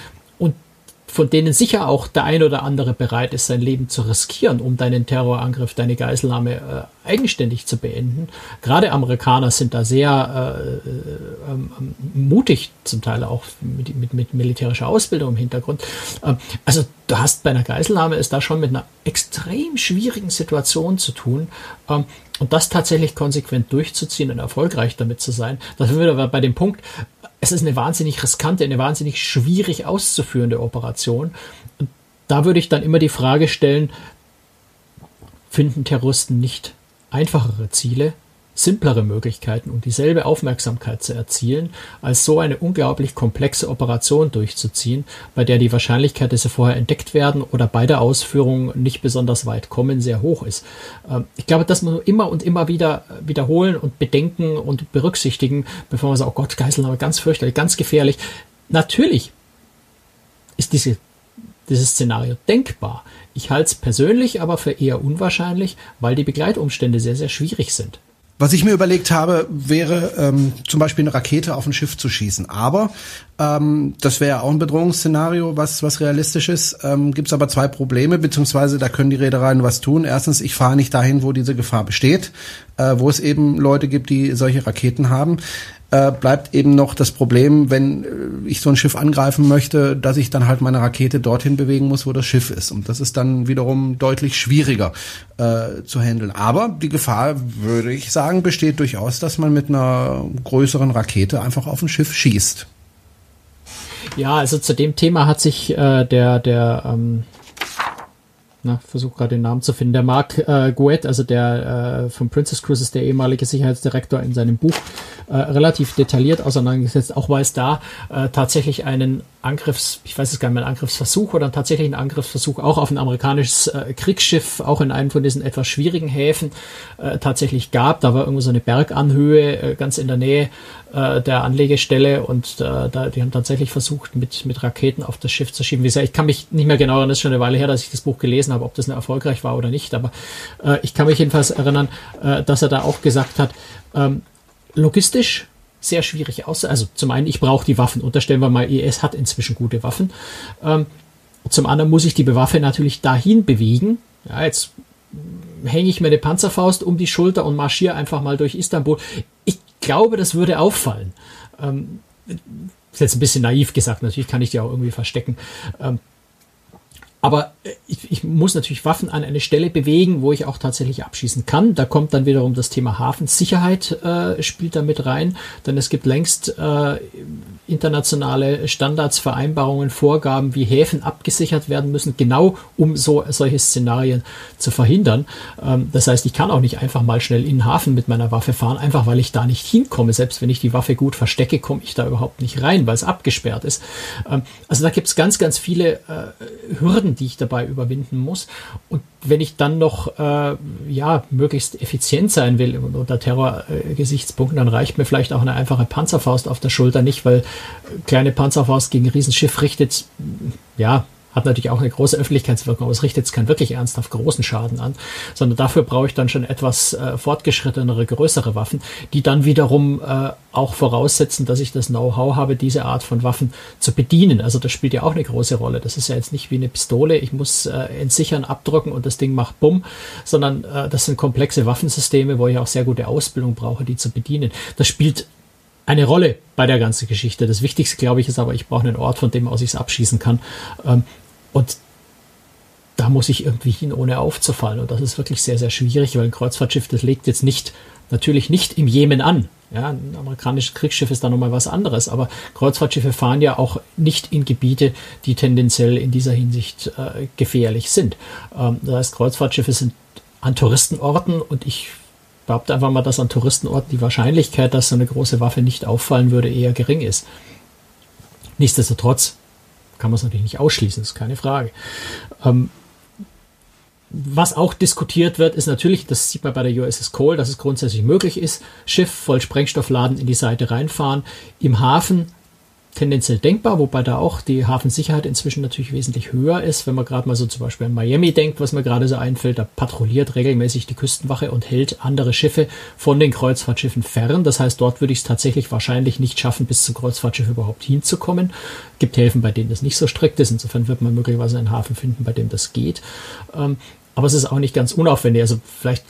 von denen sicher auch der ein oder andere bereit ist, sein Leben zu riskieren, um deinen Terrorangriff, deine Geiselnahme äh, eigenständig zu beenden. Gerade Amerikaner sind da sehr äh, äh, ähm, mutig, zum Teil auch mit, mit, mit, militärischer Ausbildung im Hintergrund. Ähm, also du hast bei einer Geiselnahme ist da schon mit einer extrem schwierigen Situation zu tun. Ähm, und das tatsächlich konsequent durchzuziehen und erfolgreich damit zu sein, das sind wir bei dem Punkt, es ist eine wahnsinnig riskante, eine wahnsinnig schwierig auszuführende Operation. Und da würde ich dann immer die Frage stellen, finden Terroristen nicht einfachere Ziele, simplere Möglichkeiten, um dieselbe Aufmerksamkeit zu erzielen, als so eine unglaublich komplexe Operation durchzuziehen, bei der die Wahrscheinlichkeit, dass sie vorher entdeckt werden oder bei der Ausführung nicht besonders weit kommen, sehr hoch ist. Ähm, ich glaube, das muss man immer und immer wieder wiederholen und bedenken und berücksichtigen, bevor man sagt, oh Gott, Geiselnahme, ganz fürchterlich, ganz gefährlich. Natürlich ist diese, dieses Szenario denkbar. Ich halte es persönlich aber für eher unwahrscheinlich, weil die Begleitumstände sehr, sehr schwierig sind. Was ich mir überlegt habe, wäre ähm, zum Beispiel eine Rakete auf ein Schiff zu schießen. Aber ähm, das wäre auch ein Bedrohungsszenario, was, was realistisch ist. Ähm, Gibt es aber zwei Probleme, beziehungsweise da können die Reedereien was tun. Erstens, ich fahre nicht dahin, wo diese Gefahr besteht, äh, wo es eben Leute gibt, die solche Raketen haben äh, bleibt eben noch das Problem, wenn äh, ich so ein Schiff angreifen möchte, dass ich dann halt meine Rakete dorthin bewegen muss, wo das Schiff ist. Und das ist dann wiederum deutlich schwieriger äh, zu handeln. Aber die Gefahr, würde ich sagen, besteht durchaus, dass man mit einer größeren Rakete einfach auf ein Schiff schießt. Ja, also zu dem Thema hat sich äh, der, der ähm, na, versuche gerade den Namen zu finden. Der Mark äh, Gouet, also der äh, von Princess Cruises, der ehemalige Sicherheitsdirektor in seinem Buch, äh, relativ detailliert auseinandergesetzt, auch weil es da äh, tatsächlich einen Angriffs, ich weiß es gar nicht mehr, einen Angriffsversuch oder einen Angriffsversuch auch auf ein amerikanisches äh, Kriegsschiff, auch in einem von diesen etwas schwierigen Häfen äh, tatsächlich gab. Da war irgendwo so eine Berganhöhe äh, ganz in der Nähe äh, der Anlegestelle und äh, da, die haben tatsächlich versucht, mit, mit Raketen auf das Schiff zu schieben. Wie gesagt, ich kann mich nicht mehr genau erinnern, das ist schon eine Weile her, dass ich das Buch gelesen habe, ob das eine erfolgreich war oder nicht, aber äh, ich kann mich jedenfalls erinnern, äh, dass er da auch gesagt hat, ähm, logistisch sehr schwierig aus. Also zum einen, ich brauche die Waffen. Unterstellen wir mal, IS hat inzwischen gute Waffen. Ähm, zum anderen muss ich die Waffe natürlich dahin bewegen. Ja, jetzt hänge ich mir eine Panzerfaust um die Schulter und marschiere einfach mal durch Istanbul. Ich glaube, das würde auffallen. Ähm, ist jetzt ein bisschen naiv gesagt, natürlich kann ich die auch irgendwie verstecken. Ähm, aber äh, ich, ich, muss natürlich Waffen an eine Stelle bewegen, wo ich auch tatsächlich abschießen kann. Da kommt dann wiederum das Thema Hafensicherheit äh, spielt da mit rein, denn es gibt längst äh, internationale Standards, Vereinbarungen, Vorgaben, wie Häfen abgesichert werden müssen, genau um so solche Szenarien zu verhindern. Ähm, das heißt, ich kann auch nicht einfach mal schnell in den Hafen mit meiner Waffe fahren, einfach weil ich da nicht hinkomme. Selbst wenn ich die Waffe gut verstecke, komme ich da überhaupt nicht rein, weil es abgesperrt ist. Ähm, also da gibt es ganz, ganz viele äh, Hürden, die ich dabei überwinden muss. Und wenn ich dann noch äh, ja möglichst effizient sein will unter Terrorgesichtspunkten, dann reicht mir vielleicht auch eine einfache Panzerfaust auf der Schulter nicht, weil kleine Panzerfaust gegen Riesenschiff richtet ja hat natürlich auch eine große Öffentlichkeitswirkung, aber es richtet jetzt keinen wirklich ernsthaft großen Schaden an, sondern dafür brauche ich dann schon etwas äh, fortgeschrittenere, größere Waffen, die dann wiederum äh, auch voraussetzen, dass ich das Know-how habe, diese Art von Waffen zu bedienen. Also das spielt ja auch eine große Rolle. Das ist ja jetzt nicht wie eine Pistole, ich muss äh, entsichern, abdrücken und das Ding macht Bumm, sondern äh, das sind komplexe Waffensysteme, wo ich auch sehr gute Ausbildung brauche, die zu bedienen. Das spielt eine Rolle bei der ganzen Geschichte. Das Wichtigste, glaube ich, ist aber, ich brauche einen Ort, von dem aus ich es abschießen kann. Ähm, und da muss ich irgendwie hin, ohne aufzufallen. Und das ist wirklich sehr, sehr schwierig, weil ein Kreuzfahrtschiff, das legt jetzt nicht, natürlich nicht im Jemen an. Ja, ein amerikanisches Kriegsschiff ist da nochmal was anderes, aber Kreuzfahrtschiffe fahren ja auch nicht in Gebiete, die tendenziell in dieser Hinsicht äh, gefährlich sind. Ähm, das heißt, Kreuzfahrtschiffe sind an Touristenorten und ich behaupte einfach mal, dass an Touristenorten die Wahrscheinlichkeit, dass so eine große Waffe nicht auffallen würde, eher gering ist. Nichtsdestotrotz kann man es natürlich nicht ausschließen, ist keine Frage. Ähm, was auch diskutiert wird, ist natürlich, das sieht man bei der USS Cole, dass es grundsätzlich möglich ist, Schiff voll Sprengstoffladen in die Seite reinfahren, im Hafen tendenziell denkbar, wobei da auch die Hafensicherheit inzwischen natürlich wesentlich höher ist. Wenn man gerade mal so zum Beispiel an Miami denkt, was mir gerade so einfällt, da patrouilliert regelmäßig die Küstenwache und hält andere Schiffe von den Kreuzfahrtschiffen fern. Das heißt, dort würde ich es tatsächlich wahrscheinlich nicht schaffen, bis zum Kreuzfahrtschiff überhaupt hinzukommen. Gibt Häfen, bei denen das nicht so strikt ist. Insofern wird man möglicherweise einen Hafen finden, bei dem das geht. Ähm, aber es ist auch nicht ganz unaufwendig. Also vielleicht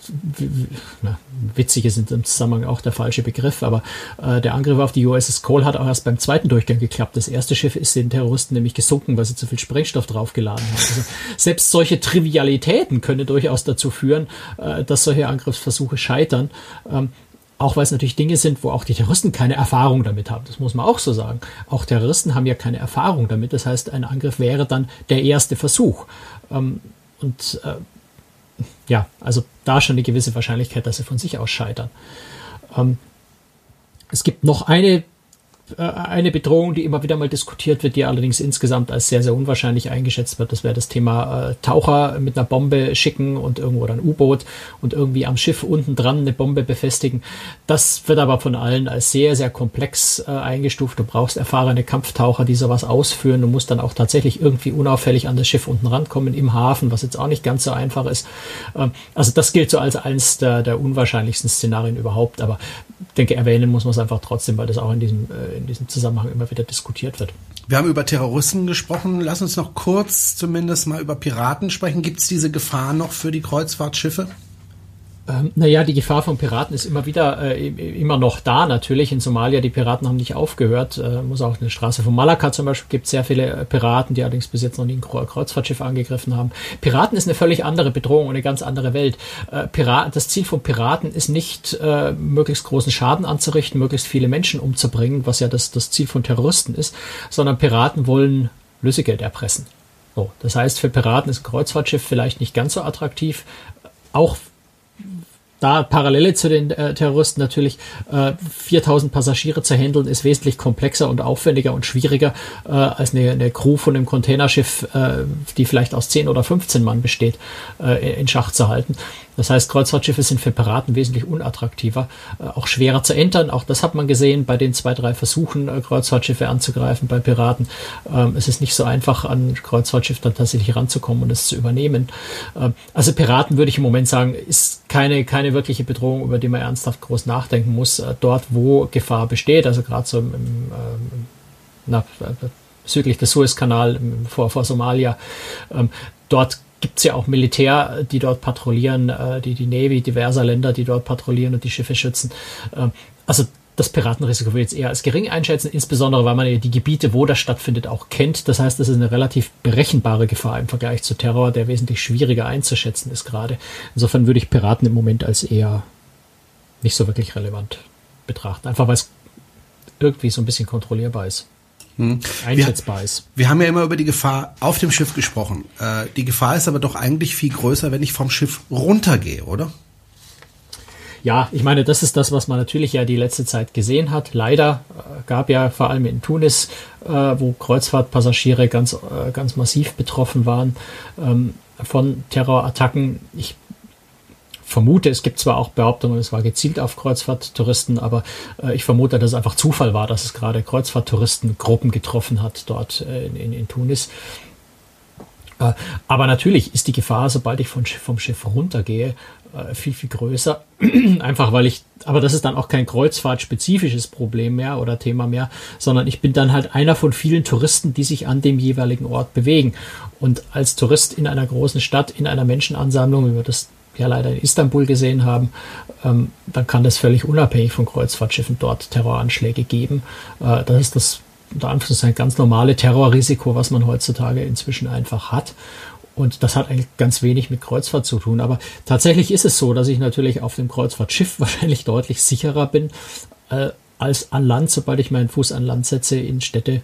na, witzig ist in dem Zusammenhang auch der falsche Begriff, aber äh, der Angriff auf die USS Cole hat auch erst beim zweiten Durchgang geklappt. Das erste Schiff ist den Terroristen nämlich gesunken, weil sie zu viel Sprengstoff draufgeladen haben. Also selbst solche Trivialitäten können durchaus dazu führen, äh, dass solche Angriffsversuche scheitern. Ähm, auch weil es natürlich Dinge sind, wo auch die Terroristen keine Erfahrung damit haben. Das muss man auch so sagen. Auch Terroristen haben ja keine Erfahrung damit. Das heißt, ein Angriff wäre dann der erste Versuch. Ähm, und äh, ja, also da schon eine gewisse Wahrscheinlichkeit, dass sie von sich aus scheitern. Ähm, es gibt noch eine eine Bedrohung, die immer wieder mal diskutiert wird, die allerdings insgesamt als sehr, sehr unwahrscheinlich eingeschätzt wird. Das wäre das Thema äh, Taucher mit einer Bombe schicken und irgendwo ein U-Boot und irgendwie am Schiff unten dran eine Bombe befestigen. Das wird aber von allen als sehr, sehr komplex äh, eingestuft. Du brauchst erfahrene Kampftaucher, die sowas ausführen. Du musst dann auch tatsächlich irgendwie unauffällig an das Schiff unten rankommen im Hafen, was jetzt auch nicht ganz so einfach ist. Ähm, also das gilt so als eines der, der unwahrscheinlichsten Szenarien überhaupt. Aber denke, erwähnen muss man es einfach trotzdem, weil das auch in diesem, äh, in diesem Zusammenhang immer wieder diskutiert wird. Wir haben über Terroristen gesprochen. Lass uns noch kurz zumindest mal über Piraten sprechen. Gibt es diese Gefahr noch für die Kreuzfahrtschiffe? Ähm, naja, die Gefahr von Piraten ist immer wieder, äh, immer noch da natürlich. In Somalia, die Piraten haben nicht aufgehört. Äh, muss auch eine Straße von Malakka zum Beispiel gibt sehr viele äh, Piraten, die allerdings bis jetzt noch nie ein Kreuzfahrtschiff angegriffen haben. Piraten ist eine völlig andere Bedrohung und eine ganz andere Welt. Äh, Piraten, das Ziel von Piraten ist nicht, äh, möglichst großen Schaden anzurichten, möglichst viele Menschen umzubringen, was ja das, das Ziel von Terroristen ist, sondern Piraten wollen Lösegeld erpressen. So, das heißt, für Piraten ist ein Kreuzfahrtschiff vielleicht nicht ganz so attraktiv. Auch da Parallele zu den äh, Terroristen natürlich, äh, 4000 Passagiere zu handeln ist wesentlich komplexer und aufwendiger und schwieriger äh, als eine, eine Crew von einem Containerschiff, äh, die vielleicht aus 10 oder 15 Mann besteht, äh, in Schach zu halten. Das heißt, Kreuzfahrtschiffe sind für Piraten wesentlich unattraktiver, äh, auch schwerer zu entern. Auch das hat man gesehen bei den zwei, drei Versuchen, äh, Kreuzfahrtschiffe anzugreifen bei Piraten. Ähm, es ist nicht so einfach, an Kreuzfahrtschiff dann tatsächlich ranzukommen und es zu übernehmen. Ähm, also Piraten würde ich im Moment sagen, ist keine, keine wirkliche Bedrohung, über die man ernsthaft groß nachdenken muss. Äh, dort, wo Gefahr besteht, also gerade so im, im na, südlich des Suezkanal vor, vor Somalia, ähm, dort gibt es ja auch Militär, die dort patrouillieren, äh, die, die Navy diverser Länder, die dort patrouillieren und die Schiffe schützen. Ähm, also das Piratenrisiko würde ich jetzt eher als gering einschätzen, insbesondere weil man ja die Gebiete, wo das stattfindet, auch kennt. Das heißt, das ist eine relativ berechenbare Gefahr im Vergleich zu Terror, der wesentlich schwieriger einzuschätzen ist gerade. Insofern würde ich Piraten im Moment als eher nicht so wirklich relevant betrachten. Einfach weil es irgendwie so ein bisschen kontrollierbar ist hm. einschätzbar ist. Wir haben ja immer über die Gefahr auf dem Schiff gesprochen. Äh, die Gefahr ist aber doch eigentlich viel größer, wenn ich vom Schiff runtergehe, oder? Ja, ich meine, das ist das, was man natürlich ja die letzte Zeit gesehen hat. Leider äh, gab ja vor allem in Tunis, äh, wo Kreuzfahrtpassagiere ganz, äh, ganz massiv betroffen waren ähm, von Terrorattacken. Ich vermute, es gibt zwar auch Behauptungen, es war gezielt auf Kreuzfahrttouristen, aber äh, ich vermute, dass es einfach Zufall war, dass es gerade Kreuzfahrttouristengruppen getroffen hat dort äh, in, in, in, Tunis. Äh, aber natürlich ist die Gefahr, sobald ich von, vom Schiff runtergehe, äh, viel, viel größer. einfach weil ich, aber das ist dann auch kein kreuzfahrtspezifisches Problem mehr oder Thema mehr, sondern ich bin dann halt einer von vielen Touristen, die sich an dem jeweiligen Ort bewegen. Und als Tourist in einer großen Stadt, in einer Menschenansammlung, wie wir das ja leider in Istanbul gesehen haben, ähm, dann kann das völlig unabhängig von Kreuzfahrtschiffen dort Terroranschläge geben. Äh, das ist das unter Anführungszeichen ganz normale Terrorrisiko, was man heutzutage inzwischen einfach hat. Und das hat eigentlich ganz wenig mit Kreuzfahrt zu tun. Aber tatsächlich ist es so, dass ich natürlich auf dem Kreuzfahrtschiff wahrscheinlich deutlich sicherer bin äh, als an Land, sobald ich meinen Fuß an Land setze in Städte,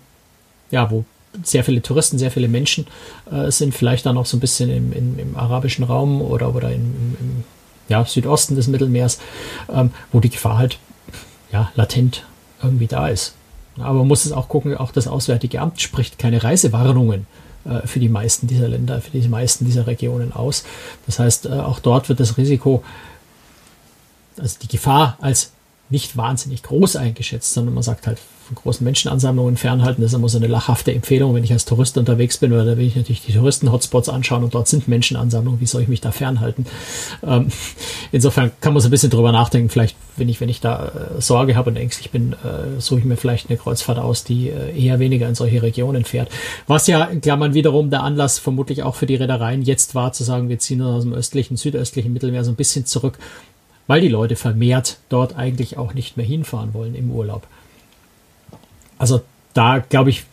ja, wo sehr viele Touristen, sehr viele Menschen äh, sind, vielleicht dann auch so ein bisschen im, im, im arabischen Raum oder, oder im, im ja, Südosten des Mittelmeers, ähm, wo die Gefahr halt ja, latent irgendwie da ist. Aber man muss es auch gucken, auch das Auswärtige Amt spricht keine Reisewarnungen äh, für die meisten dieser Länder, für die meisten dieser Regionen aus. Das heißt, äh, auch dort wird das Risiko, also die Gefahr als nicht wahnsinnig groß eingeschätzt, sondern man sagt halt, von großen Menschenansammlungen fernhalten. Das ist immer so eine lachhafte Empfehlung, wenn ich als Tourist unterwegs bin, oder da will ich natürlich die Touristen-Hotspots anschauen und dort sind Menschenansammlungen. Wie soll ich mich da fernhalten? Ähm, insofern kann man so ein bisschen drüber nachdenken. Vielleicht, wenn ich, wenn ich da äh, Sorge habe und ängstlich bin, äh, suche ich mir vielleicht eine Kreuzfahrt aus, die äh, eher weniger in solche Regionen fährt. Was ja in Klammern wiederum der Anlass vermutlich auch für die Reedereien jetzt war, zu sagen, wir ziehen uns aus dem östlichen, südöstlichen Mittelmeer so ein bisschen zurück, weil die Leute vermehrt dort eigentlich auch nicht mehr hinfahren wollen im Urlaub. Also da glaube ich,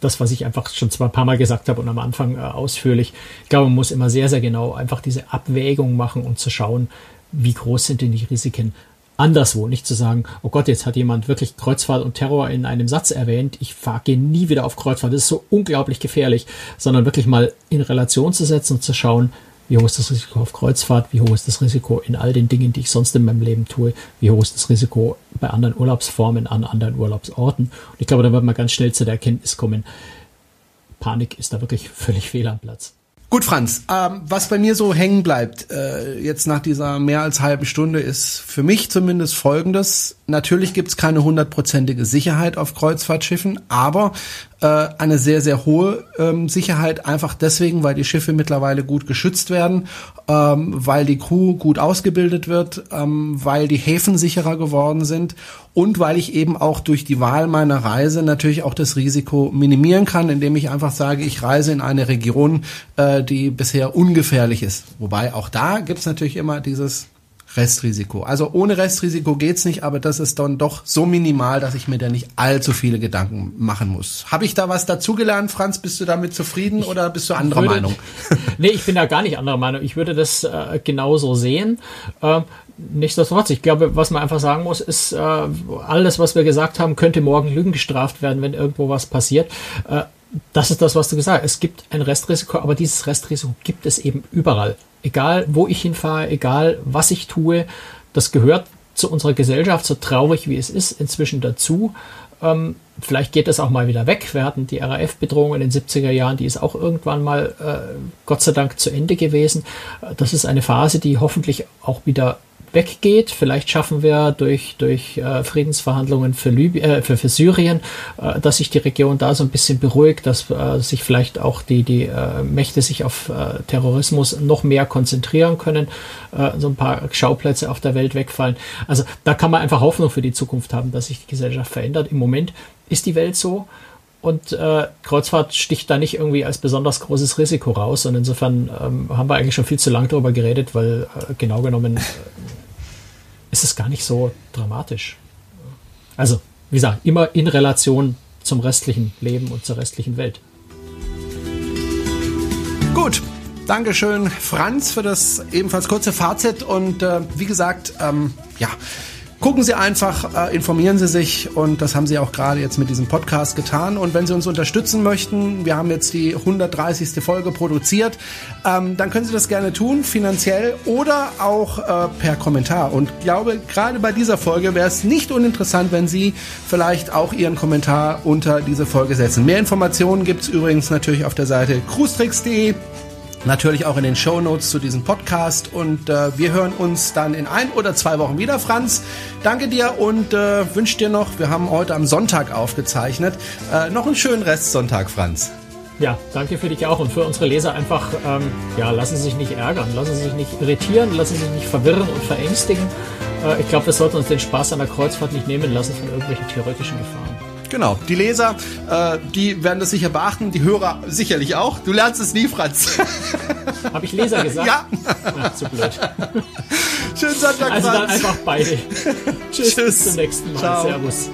das, was ich einfach schon zwei paar Mal gesagt habe und am Anfang äh, ausführlich, ich glaube, man muss immer sehr, sehr genau einfach diese Abwägung machen und zu schauen, wie groß sind denn die Risiken anderswo. Nicht zu sagen, oh Gott, jetzt hat jemand wirklich Kreuzfahrt und Terror in einem Satz erwähnt, ich fahre nie wieder auf Kreuzfahrt, das ist so unglaublich gefährlich, sondern wirklich mal in Relation zu setzen und zu schauen, wie hoch ist das Risiko auf Kreuzfahrt? Wie hoch ist das Risiko in all den Dingen, die ich sonst in meinem Leben tue? Wie hoch ist das Risiko bei anderen Urlaubsformen an anderen Urlaubsorten? Und ich glaube, da wird man ganz schnell zu der Erkenntnis kommen, Panik ist da wirklich völlig fehl am Platz. Gut, Franz, ähm, was bei mir so hängen bleibt, äh, jetzt nach dieser mehr als halben Stunde, ist für mich zumindest Folgendes. Natürlich gibt's keine hundertprozentige Sicherheit auf Kreuzfahrtschiffen, aber äh, eine sehr, sehr hohe ähm, Sicherheit, einfach deswegen, weil die Schiffe mittlerweile gut geschützt werden, ähm, weil die Crew gut ausgebildet wird, ähm, weil die Häfen sicherer geworden sind und weil ich eben auch durch die Wahl meiner Reise natürlich auch das Risiko minimieren kann, indem ich einfach sage, ich reise in eine Region, äh, die bisher ungefährlich ist. Wobei auch da gibt's natürlich immer dieses Restrisiko. Also ohne Restrisiko geht's nicht, aber das ist dann doch so minimal, dass ich mir da nicht allzu viele Gedanken machen muss. Habe ich da was dazugelernt, Franz? Bist du damit zufrieden ich oder bist du anderer würde, Meinung? nee, ich bin da gar nicht anderer Meinung. Ich würde das äh, genauso sehen. Äh, nichtsdestotrotz, ich glaube, was man einfach sagen muss, ist, äh, alles, was wir gesagt haben, könnte morgen Lügen gestraft werden, wenn irgendwo was passiert. Äh, das ist das, was du gesagt hast. Es gibt ein Restrisiko, aber dieses Restrisiko gibt es eben überall egal wo ich hinfahre, egal was ich tue, das gehört zu unserer Gesellschaft, so traurig wie es ist, inzwischen dazu. Ähm, vielleicht geht das auch mal wieder weg. Wir hatten die RAF-Bedrohung in den 70er Jahren, die ist auch irgendwann mal, äh, Gott sei Dank, zu Ende gewesen. Das ist eine Phase, die hoffentlich auch wieder weggeht. Vielleicht schaffen wir durch, durch äh, Friedensverhandlungen für, Liby äh, für, für Syrien, äh, dass sich die Region da so ein bisschen beruhigt, dass äh, sich vielleicht auch die, die äh, Mächte sich auf äh, Terrorismus noch mehr konzentrieren können, so ein paar Schauplätze auf der Welt wegfallen. Also da kann man einfach Hoffnung für die Zukunft haben, dass sich die Gesellschaft verändert. Im Moment ist die Welt so. Und äh, Kreuzfahrt sticht da nicht irgendwie als besonders großes Risiko raus. Und insofern ähm, haben wir eigentlich schon viel zu lange darüber geredet, weil äh, genau genommen ist es gar nicht so dramatisch. Also, wie gesagt, immer in Relation zum restlichen Leben und zur restlichen Welt. Gut, Dankeschön, Franz, für das ebenfalls kurze Fazit. Und äh, wie gesagt, ähm, ja, Gucken Sie einfach, äh, informieren Sie sich und das haben Sie auch gerade jetzt mit diesem Podcast getan. Und wenn Sie uns unterstützen möchten, wir haben jetzt die 130. Folge produziert, ähm, dann können Sie das gerne tun, finanziell oder auch äh, per Kommentar. Und ich glaube, gerade bei dieser Folge wäre es nicht uninteressant, wenn Sie vielleicht auch Ihren Kommentar unter diese Folge setzen. Mehr Informationen gibt es übrigens natürlich auf der Seite cruestricks.de natürlich auch in den Show Notes zu diesem Podcast. Und äh, wir hören uns dann in ein oder zwei Wochen wieder, Franz. Danke dir und äh, wünsche dir noch, wir haben heute am Sonntag aufgezeichnet, äh, noch einen schönen Restsonntag, Franz. Ja, danke für dich auch und für unsere Leser einfach, ähm, ja, lassen Sie sich nicht ärgern, lassen Sie sich nicht irritieren, lassen Sie sich nicht verwirren und verängstigen. Äh, ich glaube, wir sollten uns den Spaß an der Kreuzfahrt nicht nehmen lassen von irgendwelchen theoretischen Gefahren. Genau, die Leser, äh, die werden das sicher beachten, die Hörer sicherlich auch. Du lernst es nie, Franz. Habe ich Leser gesagt? Ja. Ach, zu blöd. Schönen Sonntag, Also dann einfach beide. Tschüss. Bis zum nächsten Mal. Ciao. Servus.